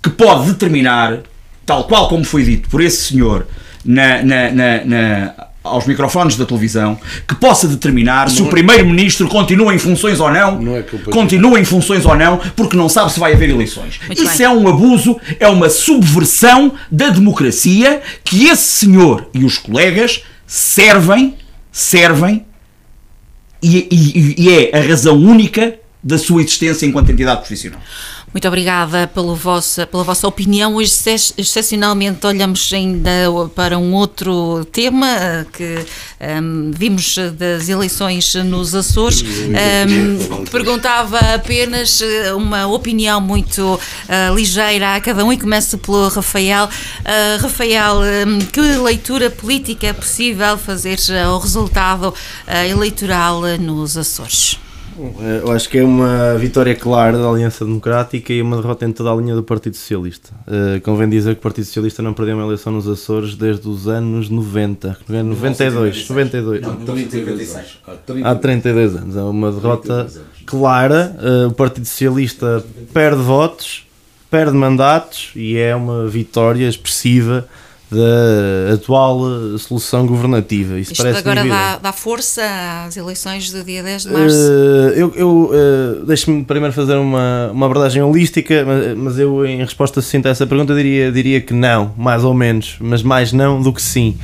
que pode determinar, tal qual como foi dito por esse senhor na, na, na, na aos microfones da televisão, que possa determinar se o Primeiro-Ministro continua em funções ou não, Não é culpa continua em funções ou não, porque não sabe se vai haver eleições. Muito Isso bem. é um abuso, é uma subversão da democracia que esse senhor e os colegas servem, servem e, e- e é a razão única da sua existência enquanto entidade profissional. Muito obrigada pelo vossa, pela vossa opinião. Hoje, exce- excepcionalmente, olhamos ainda para um outro tema eh, que ehm, vimos das eleições nos Açores. Ehm, perguntava apenas eh, uma opinião muito eh, ligeira a cada um e começo pelo Rafael. Eh, Rafael, ehm, que leitura política é possível fazer ao resultado eh, eleitoral eh, nos Açores? Eh, Eu acho que é uma vitória clara da Aliança Democrática e uma derrota em toda a linha do Partido Socialista. Eh, convém dizer que o Partido Socialista não perdeu uma eleição nos Açores desde os anos 90, 92, 92. Há 32 anos. É uma derrota clara. Eh, o Partido Socialista perde votos, perde mandatos e é uma vitória expressiva da atual eh, solução governativa. Isso Isto parece agora dá, dá força às eleições do dia 10 de março? Eh, eu, eu eh, deixe-me primeiro fazer uma, uma abordagem holística, mas, mas eu, em resposta sucinta a essa pergunta, diria, diria que não, mais ou menos, mas mais não do que sim.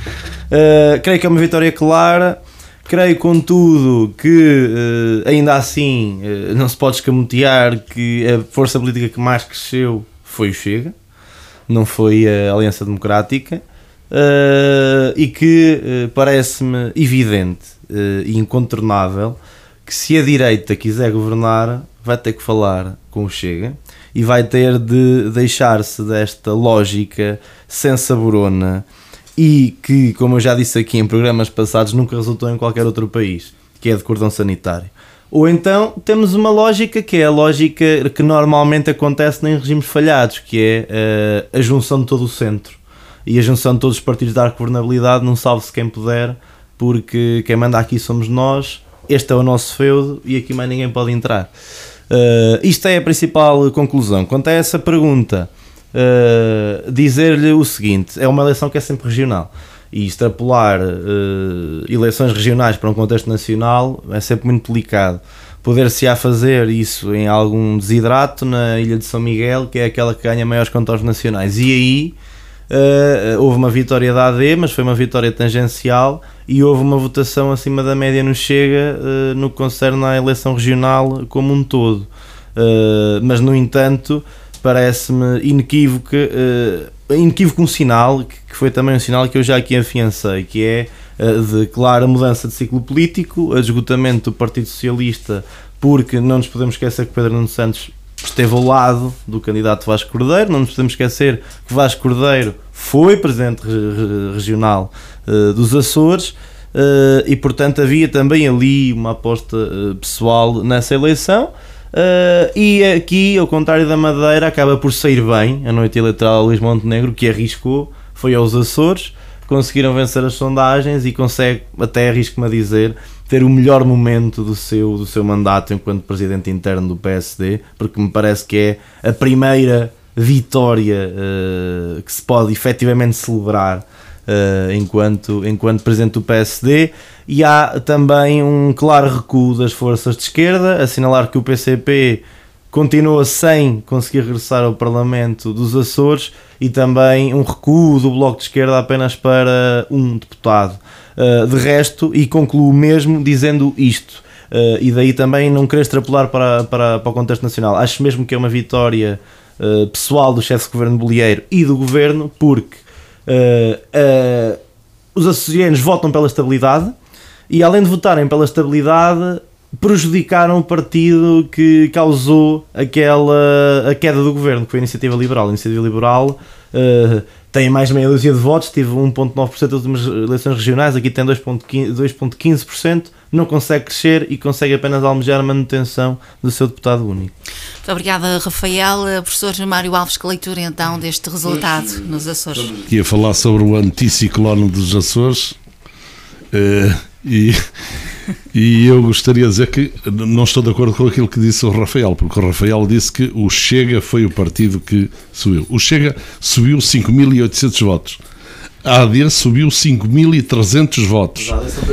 Eh, creio que é uma vitória clara. Creio, contudo, que ainda assim não se pode escamotear que a força política que mais cresceu foi o Chega, não foi a Aliança Democrática, eh, e que eh, parece-me evidente eh, e incontornável que se a direita quiser governar, vai ter que falar com o Chega e vai ter de deixar-se desta lógica sensaborona e que, como eu já disse aqui em programas passados, nunca resultou em qualquer outro país, que é de cordão sanitário. Ou então temos uma lógica que é a lógica que normalmente acontece em regimes falhados, que é eh, a junção de todo o centro e a junção de todos os partidos da governabilidade, não salve-se quem puder, porque quem manda aqui somos nós, este é o nosso feudo e aqui mais ninguém pode entrar. Uh, isto é a principal conclusão. Quanto a essa pergunta, uh, dizer-lhe o seguinte: é uma eleição que é sempre regional. E extrapolar uh, eleições regionais para um contexto nacional é sempre muito delicado. Poder-se-á fazer isso em algum desidrato na Ilha de São Miguel, que é aquela que ganha maiores contornos nacionais. E aí Uh, houve uma vitória da AD, mas foi uma vitória tangencial e houve uma votação acima da média no Chega uh, no que concerne à eleição regional como um todo. Mas, no entanto, parece-me inequívoco, inequívoco um sinal, que, que foi também um sinal que eu já aqui afiancei, que é de clara mudança de ciclo político, esgotamento do Partido Socialista, porque não nos podemos esquecer que Pedro Nuno Santos esteve ao lado do candidato Vasco Cordeiro. Não nos podemos esquecer que Vasco Cordeiro foi presidente re regional uh, dos Açores uh, e, portanto, havia também ali uma aposta uh, pessoal nessa eleição. E aqui, ao contrário da Madeira, acaba por sair bem a noite eleitoral Luís Montenegro, que arriscou, foi aos Açores, conseguiram vencer as sondagens e consegue, até arrisco-me a dizer, ter o melhor momento do seu, do seu mandato enquanto presidente interno do PSD, porque me parece que é a primeira vitória uh, que se pode efetivamente celebrar uh, enquanto, enquanto presidente do PSD. E há também um claro recuo das forças de esquerda, assinalar que o PCP continua sem conseguir regressar ao Parlamento dos Açores e também um recuo do Bloco de Esquerda apenas para um deputado. Uh, de resto, e concluo mesmo dizendo isto, uh, e daí também não querer extrapolar para, para, para o contexto nacional. Acho mesmo que é uma vitória pessoal do chefe de governo Bolieiro e do governo, porque os açorianos votam pela estabilidade e, além de votarem pela estabilidade, prejudicaram o partido que causou aquela a queda do governo, que foi a Iniciativa Liberal. A Iniciativa Liberal tem mais de meia dúzia de votos, tive 1,9% das últimas eleições regionais, aqui tem 2,15%, não consegue crescer e consegue apenas almejar a manutenção do seu deputado único. Muito obrigada, Rafael. Professor Mário Alves, que leitura então deste resultado nos Açores? Ia falar sobre o anticiclone dos Açores uh, e, e eu gostaria de dizer que não estou de acordo com aquilo que disse o Rafael, porque o Rafael disse que o Chega foi o partido que subiu. O Chega subiu 5.800 votos. A AD subiu 5.300 votos.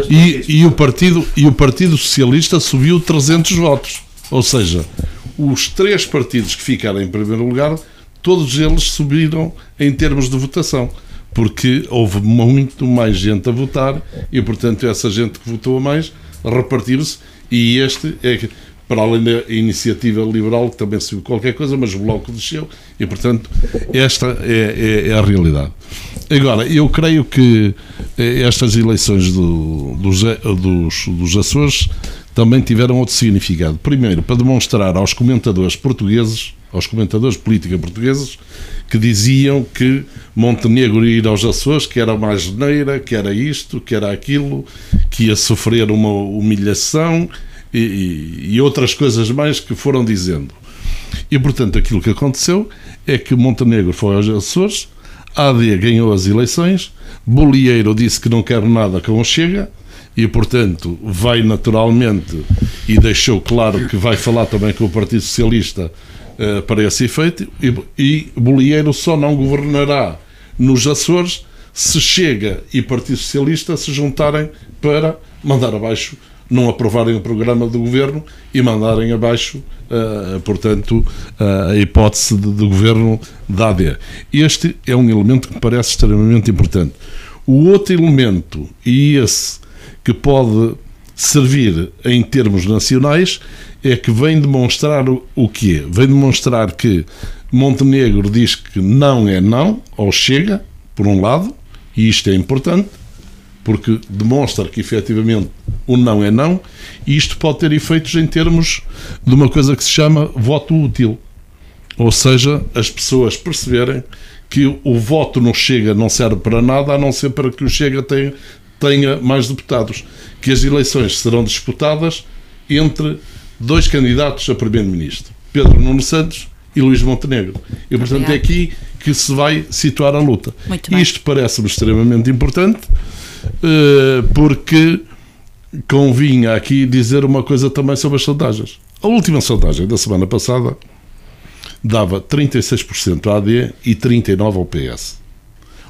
E, e, o partido, e o Partido Socialista subiu 300 votos. Ou seja, os três partidos que ficaram em primeiro lugar, todos eles subiram em termos de votação porque houve muito mais gente a votar e, portanto, essa gente que votou mais repartiu-se. E este é para além da iniciativa liberal, que também subiu qualquer coisa, mas o bloco desceu e, portanto, esta é, é, é a realidade. Agora, eu creio que eh, estas eleições do, dos, dos, dos Açores também tiveram outro significado. Primeiro, para demonstrar aos comentadores portugueses, aos comentadores de política portugueses, que diziam que Montenegro ia ir aos Açores, que era uma geneira, que era isto, que era aquilo, que ia sofrer uma humilhação e, e, e outras coisas mais que foram dizendo. E, portanto, aquilo que aconteceu é que Montenegro foi aos Açores, AD ganhou as eleições, Bolieiro disse que não quer nada com o Chega, e, portanto, vai naturalmente e deixou claro que vai falar também com o Partido Socialista uh, para esse efeito. E, e Bolieiro só não governará nos Açores se Chega e Partido Socialista se juntarem para mandar abaixo, não aprovarem o programa do governo e mandarem abaixo, uh, portanto, uh, a hipótese de, de governo da AD. Este é um elemento que me parece extremamente importante. O outro elemento, e esse que pode servir em termos nacionais é que vem demonstrar o, quê? Vem demonstrar que Montenegro diz que não é não, ou chega, por um lado, e isto é importante, porque demonstra que efetivamente o não é não, e isto pode ter efeitos em termos de uma coisa que se chama voto útil. Ou seja, as pessoas perceberem que o voto não chega, não serve para nada, a não ser para que o Chega tenha, tenha mais deputados. Que as eleições serão disputadas entre dois candidatos a primeiro-ministro, Pedro Nuno Santos e Luís Montenegro. E, portanto, Obrigado. é aqui que se vai situar a luta. Isto parece-me extremamente importante, eh, porque convinha aqui dizer uma coisa também sobre as sondagens. A última sondagem da semana passada dava 36% à AD e 39% ao PS.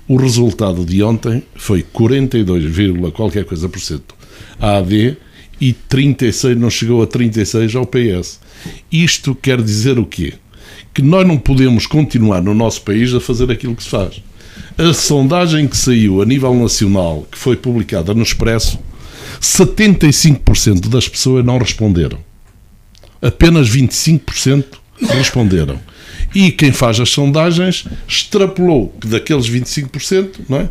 O resultado de ontem foi 42, qualquer coisa por cento à AD e 36, não chegou a 36 ao PS. Isto quer dizer o quê? Que nós não podemos continuar no nosso país a fazer aquilo que se faz. A sondagem que saiu a nível nacional, que foi publicada no Expresso, 75% das pessoas não responderam. Apenas 25% responderam. E quem faz as sondagens extrapolou que daqueles 25%, não é?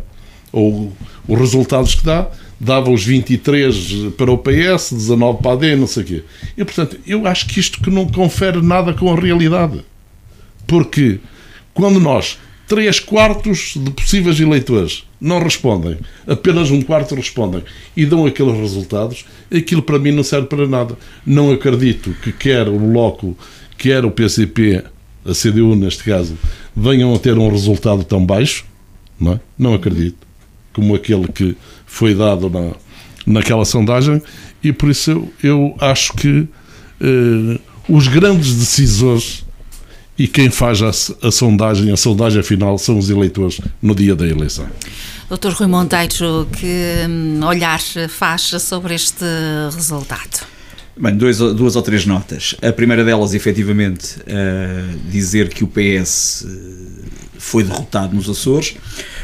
ou os resultados que dá, dava os 23 para o PS, 19 para a AD, não sei o quê. E, portanto, eu acho que isto que não confere nada com a realidade. Porque quando nós, 3 quartos de possíveis eleitores não respondem, apenas um quarto respondem e dão aqueles resultados, aquilo para mim não serve para nada. Não acredito que quer o Bloco, quer o PCP a CDU neste caso, venham a ter um resultado tão baixo, não é? Não acredito, como aquele que foi dado na, naquela sondagem, e por isso eu, eu acho que eh, os grandes decisores e quem faz a, a, sondagem, a sondagem final, são os eleitores no dia da eleição. Doutor Rui Monteiro, que hum, olhar faz sobre este resultado? Bem, dois, duas ou três notas. A primeira delas, efetivamente, uh, dizer que o PS eh, foi derrotado nos Açores.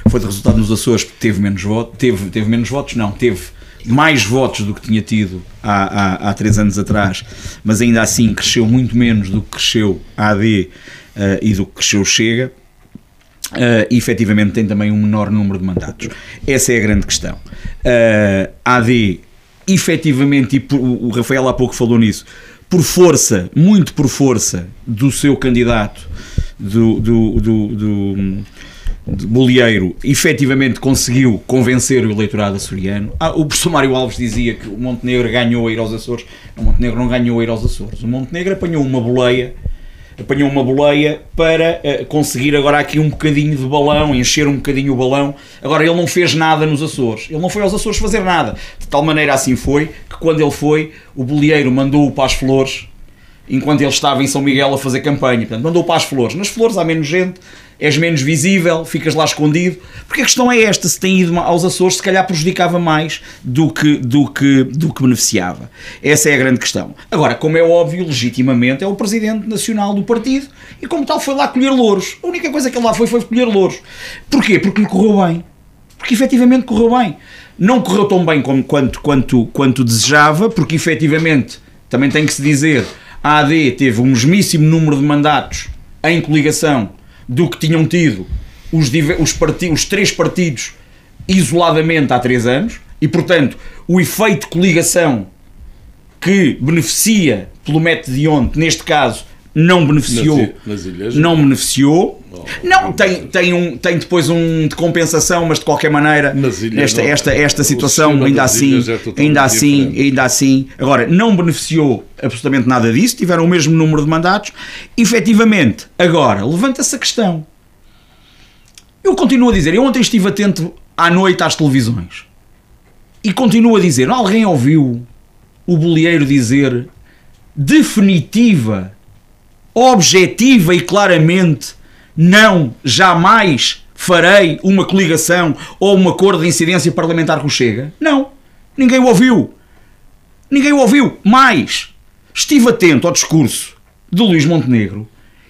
Foi derrotado nos Açores porque teve menos votos. Teve, teve menos votos, não, teve mais votos do que tinha tido há, há, há três anos atrás, mas ainda assim cresceu muito menos do que cresceu a AD uh, e do que cresceu Chega. Uh, e efetivamente tem também um menor número de mandatos. Essa é a grande questão. Uh, a AD efetivamente, e por, o Rafael há pouco falou nisso, por força, muito por força do seu candidato, do, do, do, do Bolieiro efetivamente conseguiu convencer o eleitorado açoriano. Ah, o professor Mário Alves dizia que o Montenegro ganhou a ir aos Açores. O Montenegro não ganhou a ir aos Açores. O Montenegro apanhou uma boleia apanhou uma boleia para uh, conseguir agora aqui um bocadinho de balão, encher um bocadinho o balão. Agora ele não fez nada nos Açores, ele não foi aos Açores fazer nada. De tal maneira assim foi que quando ele foi, o bolieiro mandou-o para as flores, enquanto ele estava em São Miguel a fazer campanha. Portanto, mandou-o para as flores. Nas flores há menos gente, és menos visível, ficas lá escondido. Porque a questão é esta: se tem ido aos Açores, se calhar prejudicava mais do que, do que, do que beneficiava. Essa é a grande questão. Agora, como é óbvio, legitimamente é o presidente nacional do partido e, como tal, foi lá colher louros. A única coisa que ele lá foi foi colher louros. Porquê? Porque lhe correu bem. Porque efetivamente correu bem. Não correu tão bem como, quanto, quanto, quanto desejava, porque efetivamente, também tem que se dizer, a AD teve um mesmíssimo número de mandatos em coligação do que tinham tido os, os, os três partidos isoladamente há três anos e, portanto, o efeito de coligação que beneficia pelo método de ontem, neste caso, não beneficiou, nas, ilhas, não beneficiou. Oh, não, tem, tem, um, tem depois um de compensação, mas de qualquer maneira, ilhas, esta, esta, esta situação ainda assim, é ainda assim, ainda assim, agora, não beneficiou absolutamente nada disso, tiveram o mesmo número de mandatos. Efetivamente, agora, levanta-se a questão. Eu continuo a dizer, eu ontem estive atento à noite às televisões. E continuo a dizer, alguém ouviu o bolieiro dizer definitiva objetiva e claramente não, jamais farei uma coligação ou um acordo de incidência parlamentar com o Chega? Não. Ninguém o ouviu. Ninguém o ouviu. Mais, estive atento ao discurso de Luís Montenegro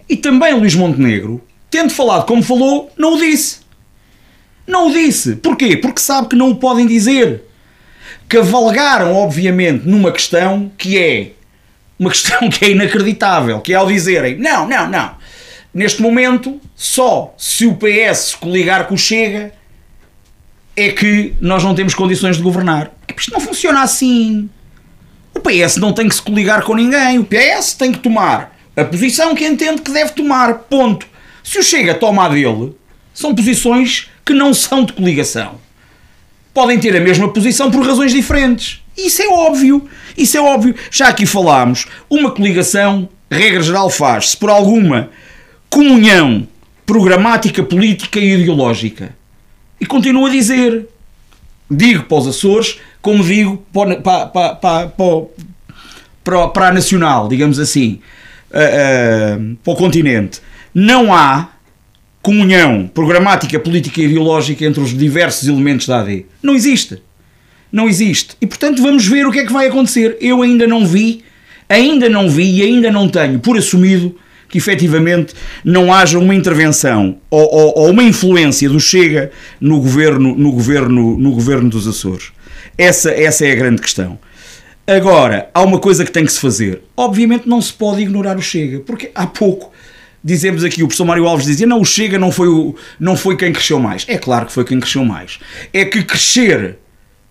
e também Luís Montenegro, tendo falado como falou, não o disse. Não o disse. Porquê? Porque sabe que não o podem dizer. Cavalgaram, obviamente, numa questão que é uma questão que é inacreditável, que é ao dizerem, não, não, não, neste momento, só se o PS coligar com o Chega é que nós não temos condições de governar. Isto não funciona assim. O PS não tem que se coligar com ninguém, o PS tem que tomar a posição que entende que deve tomar, ponto. Se o Chega toma a dele, são posições que não são de coligação. Podem ter a mesma posição por razões diferentes. Isso é óbvio. Isso é óbvio. Já aqui falámos. Uma coligação, regra geral, faz-se por alguma comunhão programática, política e ideológica. E continuo a dizer. Digo para os Açores, como digo para, para, para, para, para a Nacional, digamos assim, uh, uh, para o continente. Não há comunhão programática, política e ideológica entre os diversos elementos da AD. Não existe não existe. E portanto vamos ver o que é que vai acontecer. Eu ainda não vi, ainda não vi e ainda não tenho por assumido que efetivamente não haja uma intervenção ou, ou, ou, uma influência do Chega no governo, no governo, no governo dos Açores. Essa, essa é a grande questão. Agora, há uma coisa que tem que se fazer. Obviamente não se pode ignorar o Chega, porque há pouco dizemos aqui, o professor Mário Alves dizia, não, o Chega não foi, o, não foi quem cresceu mais. É claro que foi quem cresceu mais. É que crescer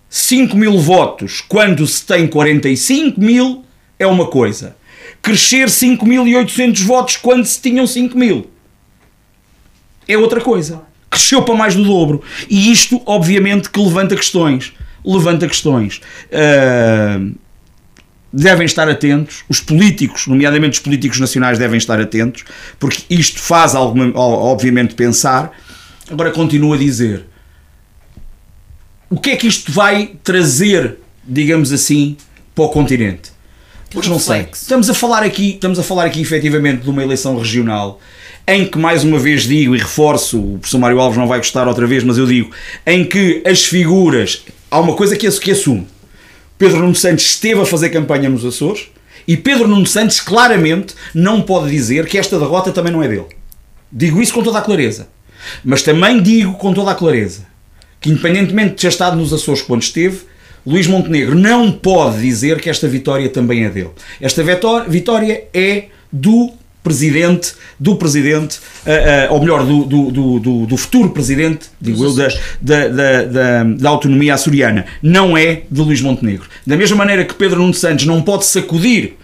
5 mil votos quando se tem 45 mil é uma coisa. Crescer 5.800 votos quando se tinham 5 mil é outra coisa. Cresceu para mais do dobro. E isto, obviamente, que levanta questões. Levanta questões. Uh, devem estar atentos, os políticos, nomeadamente os políticos nacionais, devem estar atentos, porque isto faz, alguma, obviamente, pensar. Agora, continuo a dizer o que é que isto vai trazer, digamos assim, para o continente? Pois não sei. Estamos a falar aqui, estamos a falar aqui efetivamente de uma eleição regional em que mais uma vez digo e reforço, o professor Mário Alves não vai gostar outra vez, mas eu digo, em que as figuras, há uma coisa que, que assumo. Pedro Nuno Santos esteve a fazer campanha nos Açores e Pedro Nuno Santos claramente não pode dizer que esta derrota também não é dele. Digo isso com toda a clareza. Mas também digo com toda a clareza que, independentemente de ter estado nos Açores quando esteve, Luís Montenegro não pode dizer que esta vitória também é dele. Esta vitória é do presidente, do presidente, uh, uh, ou melhor, do, do, do, do, futuro presidente, digo eu, da, da, da, da, autonomia açoriana. Não é de Luís Montenegro. Da mesma maneira que Pedro Nuno Santos não pode sacudir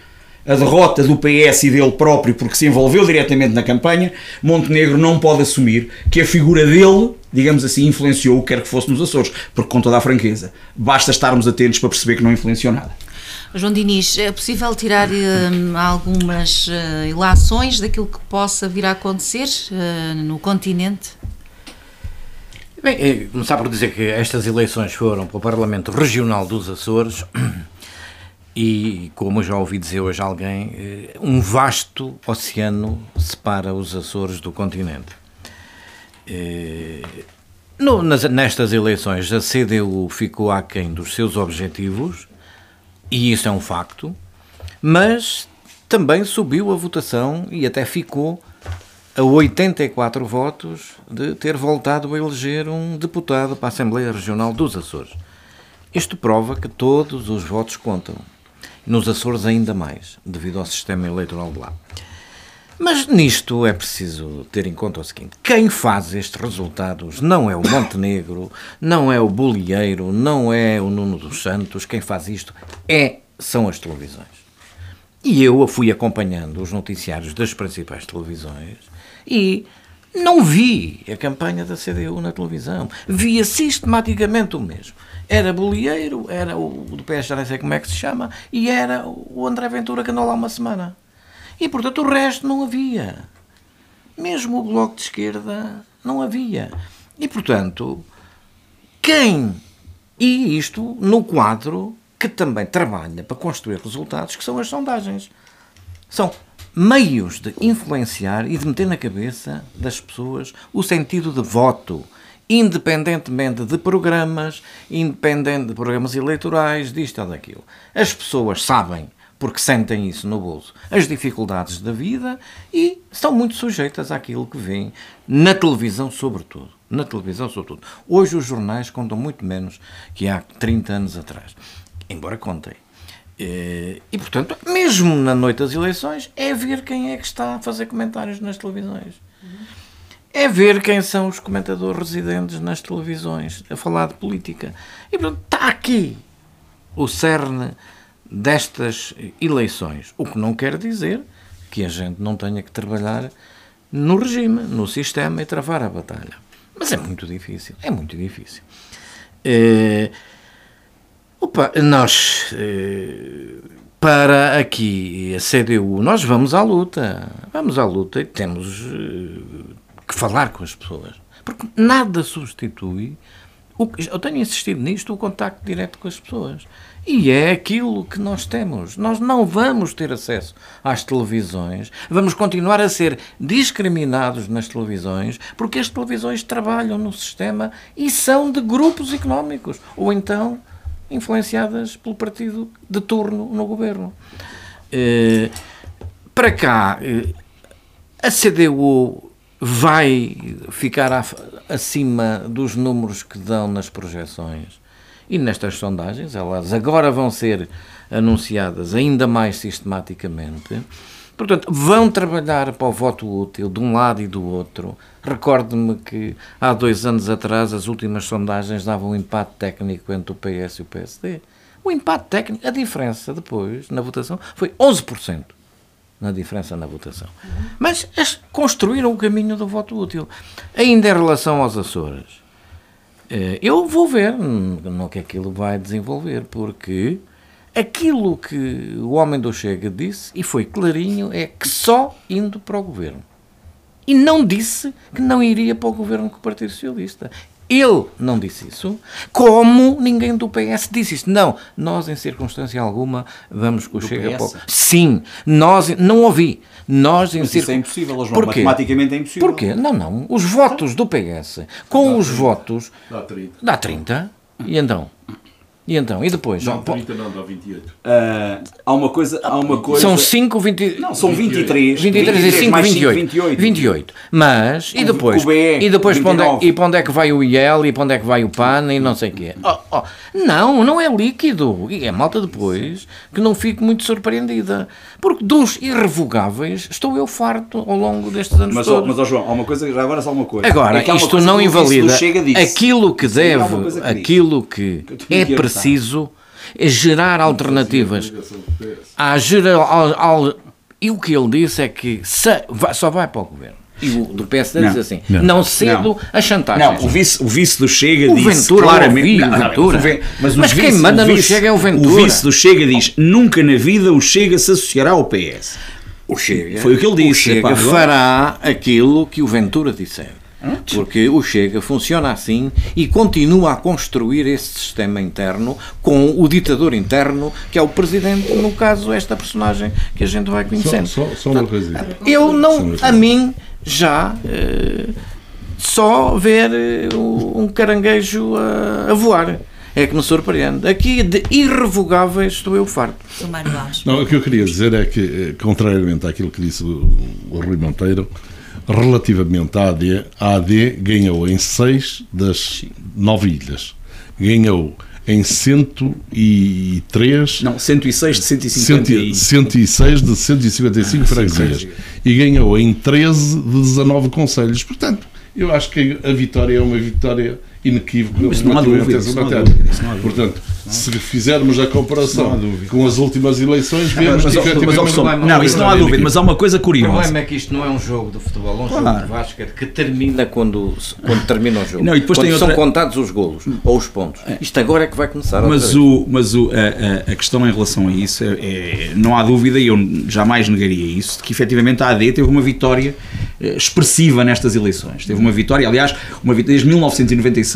a derrota do PS e dele próprio, porque se envolveu diretamente na campanha, Montenegro não pode assumir que a figura dele, digamos assim, influenciou o que quer que fosse nos Açores, porque com toda a franqueza, basta estarmos atentos para perceber que não influenciou nada. João Diniz, é possível tirar hum, algumas uh, ilações daquilo que possa vir a acontecer uh, no continente? Bem, é, começar por dizer que estas eleições foram para o Parlamento Regional dos Açores e, como já ouvi dizer hoje alguém, eh, um vasto oceano separa os Açores do continente. Eh, no, nas, nestas eleições, a CDU ficou aquém dos seus objetivos, e isso é um facto, mas também subiu a votação e até ficou a 84 votos de ter voltado a eleger um deputado para a Assembleia Regional dos Açores. Isto prova que todos os votos contam nos Açores ainda mais, devido ao sistema eleitoral de lá. Mas nisto é preciso ter em conta o seguinte: quem faz estes resultados não é o Montenegro, não é o Bolieiro, não é o Nuno dos Santos, quem faz isto é, são as televisões. E eu fui acompanhando os noticiários das principais televisões e não vi a campanha da CDU na televisão. Via sistematicamente o mesmo. Era Bolieiro, era o do PS, já nem sei como é que se chama, e era o André Ventura que andou lá uma semana. E, portanto, o resto não havia. Mesmo o Bloco de Esquerda não havia. E, portanto, quem. E isto no quadro que também trabalha para construir resultados, que são as sondagens. São meios de influenciar e de meter na cabeça das pessoas o sentido de voto independentemente de programas, independente de programas eleitorais, disto ou daquilo. As pessoas sabem, porque sentem isso no bolso, as dificuldades da vida e estão muito sujeitas àquilo que vêm na televisão, sobretudo. Na televisão, sobretudo. Hoje os jornais contam muito menos que há 30 anos atrás. Embora contem. Eh, e, portanto, mesmo na noite das eleições, é ver quem é que está a fazer comentários nas televisões é ver quem são os comentadores residentes nas televisões a falar de política. E portanto, está aqui o cerne destas eleições. O que não quer dizer que a gente não tenha que trabalhar no regime, no sistema e travar a batalha. Mas é muito difícil, é muito difícil. É, opa, nós, é, para aqui a CDU, nós vamos à luta, vamos à luta e temos que falar com as pessoas. Porque nada substitui, o, eu tenho insistido nisto, o contacto direto com as pessoas. E é aquilo que nós temos. Nós não vamos ter acesso às televisões, vamos continuar a ser discriminados nas televisões, porque as televisões trabalham no sistema e são de grupos económicos, ou então influenciadas pelo partido de turno no governo. Eh, para cá, eh, a CDU vai ficar acima dos números que dão nas projeções e nestas sondagens. Elas agora vão ser anunciadas ainda mais sistematicamente. Portanto, vão trabalhar para o voto útil de um lado e do outro. Recordo-me que há dois anos atrás as últimas sondagens davam um empate técnico entre o PS e o PSD. O empate técnico, a diferença depois, na votação, foi 11% na diferença na votação. Mas construíram o caminho do voto útil. Ainda em relação aos Açores, eh, eu vou ver no que aquilo vai desenvolver, porque aquilo que o homem do Chega disse, e foi clarinho, é que só indo para o governo. E não disse que não iria para o governo com o Partido Socialista. Ele não disse isso, como ninguém do PS disse isso. Não, nós em circunstância alguma vamos com o Chega PS? Sim, nós não ouvi. Nós em Mas isso é impossível, João. Porquê? Matematicamente é impossível. Porquê? Não, não. Os votos do PS com dá os 30. votos dá 30. Dá 30. E então? E então? E depois? Não, 30 não, dá 28. Uh, há uma coisa... Há uma coisa... São 5, 20... Não, são 23. 23, 23 e 5, 28. 28. 28. Mas, e depois? O BE, e depois para onde, é, e para onde é que vai o IEL e para onde é que vai o PAN e não sei o quê? Oh, oh. Não, não é líquido. E é malta depois que não fico muito surpreendida. Porque dos irrevogáveis estou eu farto ao longo destes anos mas, todos. Mas, oh, João, há uma coisa, agora só uma coisa. Agora, é isto não invalida aquilo que deve, aquilo que é preciso é gerar alternativas. Há gerar, al- e o que ele disse é que se- só vai para o governo. E o do PSD Não. diz assim: não, cedo Não. a chantagem. Não, o vice, o vice do Chega O disse Ventura, claramente. Não, não, Ventura. mas Mas quem vice- manda o no vice- Chega é o Ventura. O vice do Chega diz: nunca na vida o Chega se associará ao PS. O Chega, Foi o que ele disse, O Chega fará aquilo que o Ventura disser. Porque o Chega funciona assim e continua a construir esse sistema interno com o ditador interno, que é o presidente, no caso, esta personagem que a gente vai Só, conhecendo. só, só uma coisinha. Eu Só não, a coisa. mim, já eh, só ver eh, um caranguejo a, a voar é que me surpreende. Aqui de irrevogáveis estou eu farto. Não, o que eu queria dizer é que, eh, contrariamente àquilo que disse o, o Rui Monteiro, relativamente à AD, a AD ganhou em seis das nove ilhas. Ganhou em 103 Não, 106 de 150 e... 106 de 155 freguesias e ganhou em 13 de 19 conselhos. Portanto, eu acho que a vitória é uma vitória inequívoca Mas não há dúvida, isso não há dúvida, isso não há dúvida. Portanto, se fizermos a comparação Não com as últimas eleições, Mas, vemos mas, que mas, efetivamente pessoal, problema- não, isso não há é dúvida, mas há uma coisa O curiosa. problema é que isto não é um jogo de futebol, é um Claro. jogo de basquete que termina quando, quando termina o jogo. Não, e depois quando tem são outra- contados os golos ou os pontos. Isto agora é que vai começar. Mas, o, mas o, a, a- a questão em relação a isso, é, é- não há dúvida, e eu jamais negaria isso, de que efetivamente a AD teve uma vitória eh, expressiva nestas eleições. Teve uma vitória, aliás, uma vitória desde 1996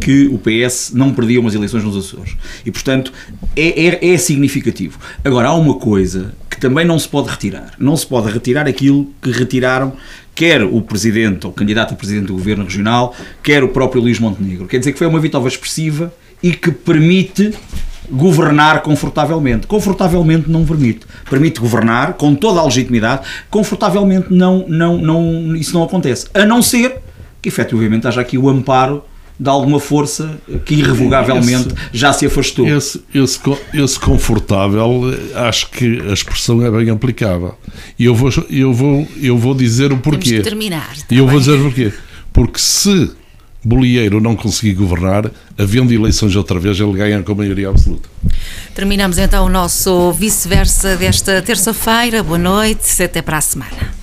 que o PS não perdia umas eleições nos Açores. E, portanto, é, é, é significativo. Agora, há uma coisa que também não se pode retirar. Não se pode retirar aquilo que retiraram quer o presidente ou candidato a presidente do governo regional, quer o próprio Luís Montenegro. Quer dizer que foi uma vitória expressiva e que permite governar confortavelmente. Confortavelmente não permite. Permite governar com toda a legitimidade. Confortavelmente não, não, não, isso não acontece. A não ser que efetivamente haja aqui o amparo de alguma força que irrevogavelmente já se afastou. Esse, esse, esse confortável, acho que a expressão é bem aplicável. E eu vou, eu vou, eu vou dizer o Temos porquê. de terminar. tá E eu vou bem? dizer porquê. Porque se Bolieiro não conseguir governar, havendo eleições outra vez, ele ganha com maioria absoluta. Terminamos então o nosso vice-versa desta terça-feira. Boa noite, até para a semana.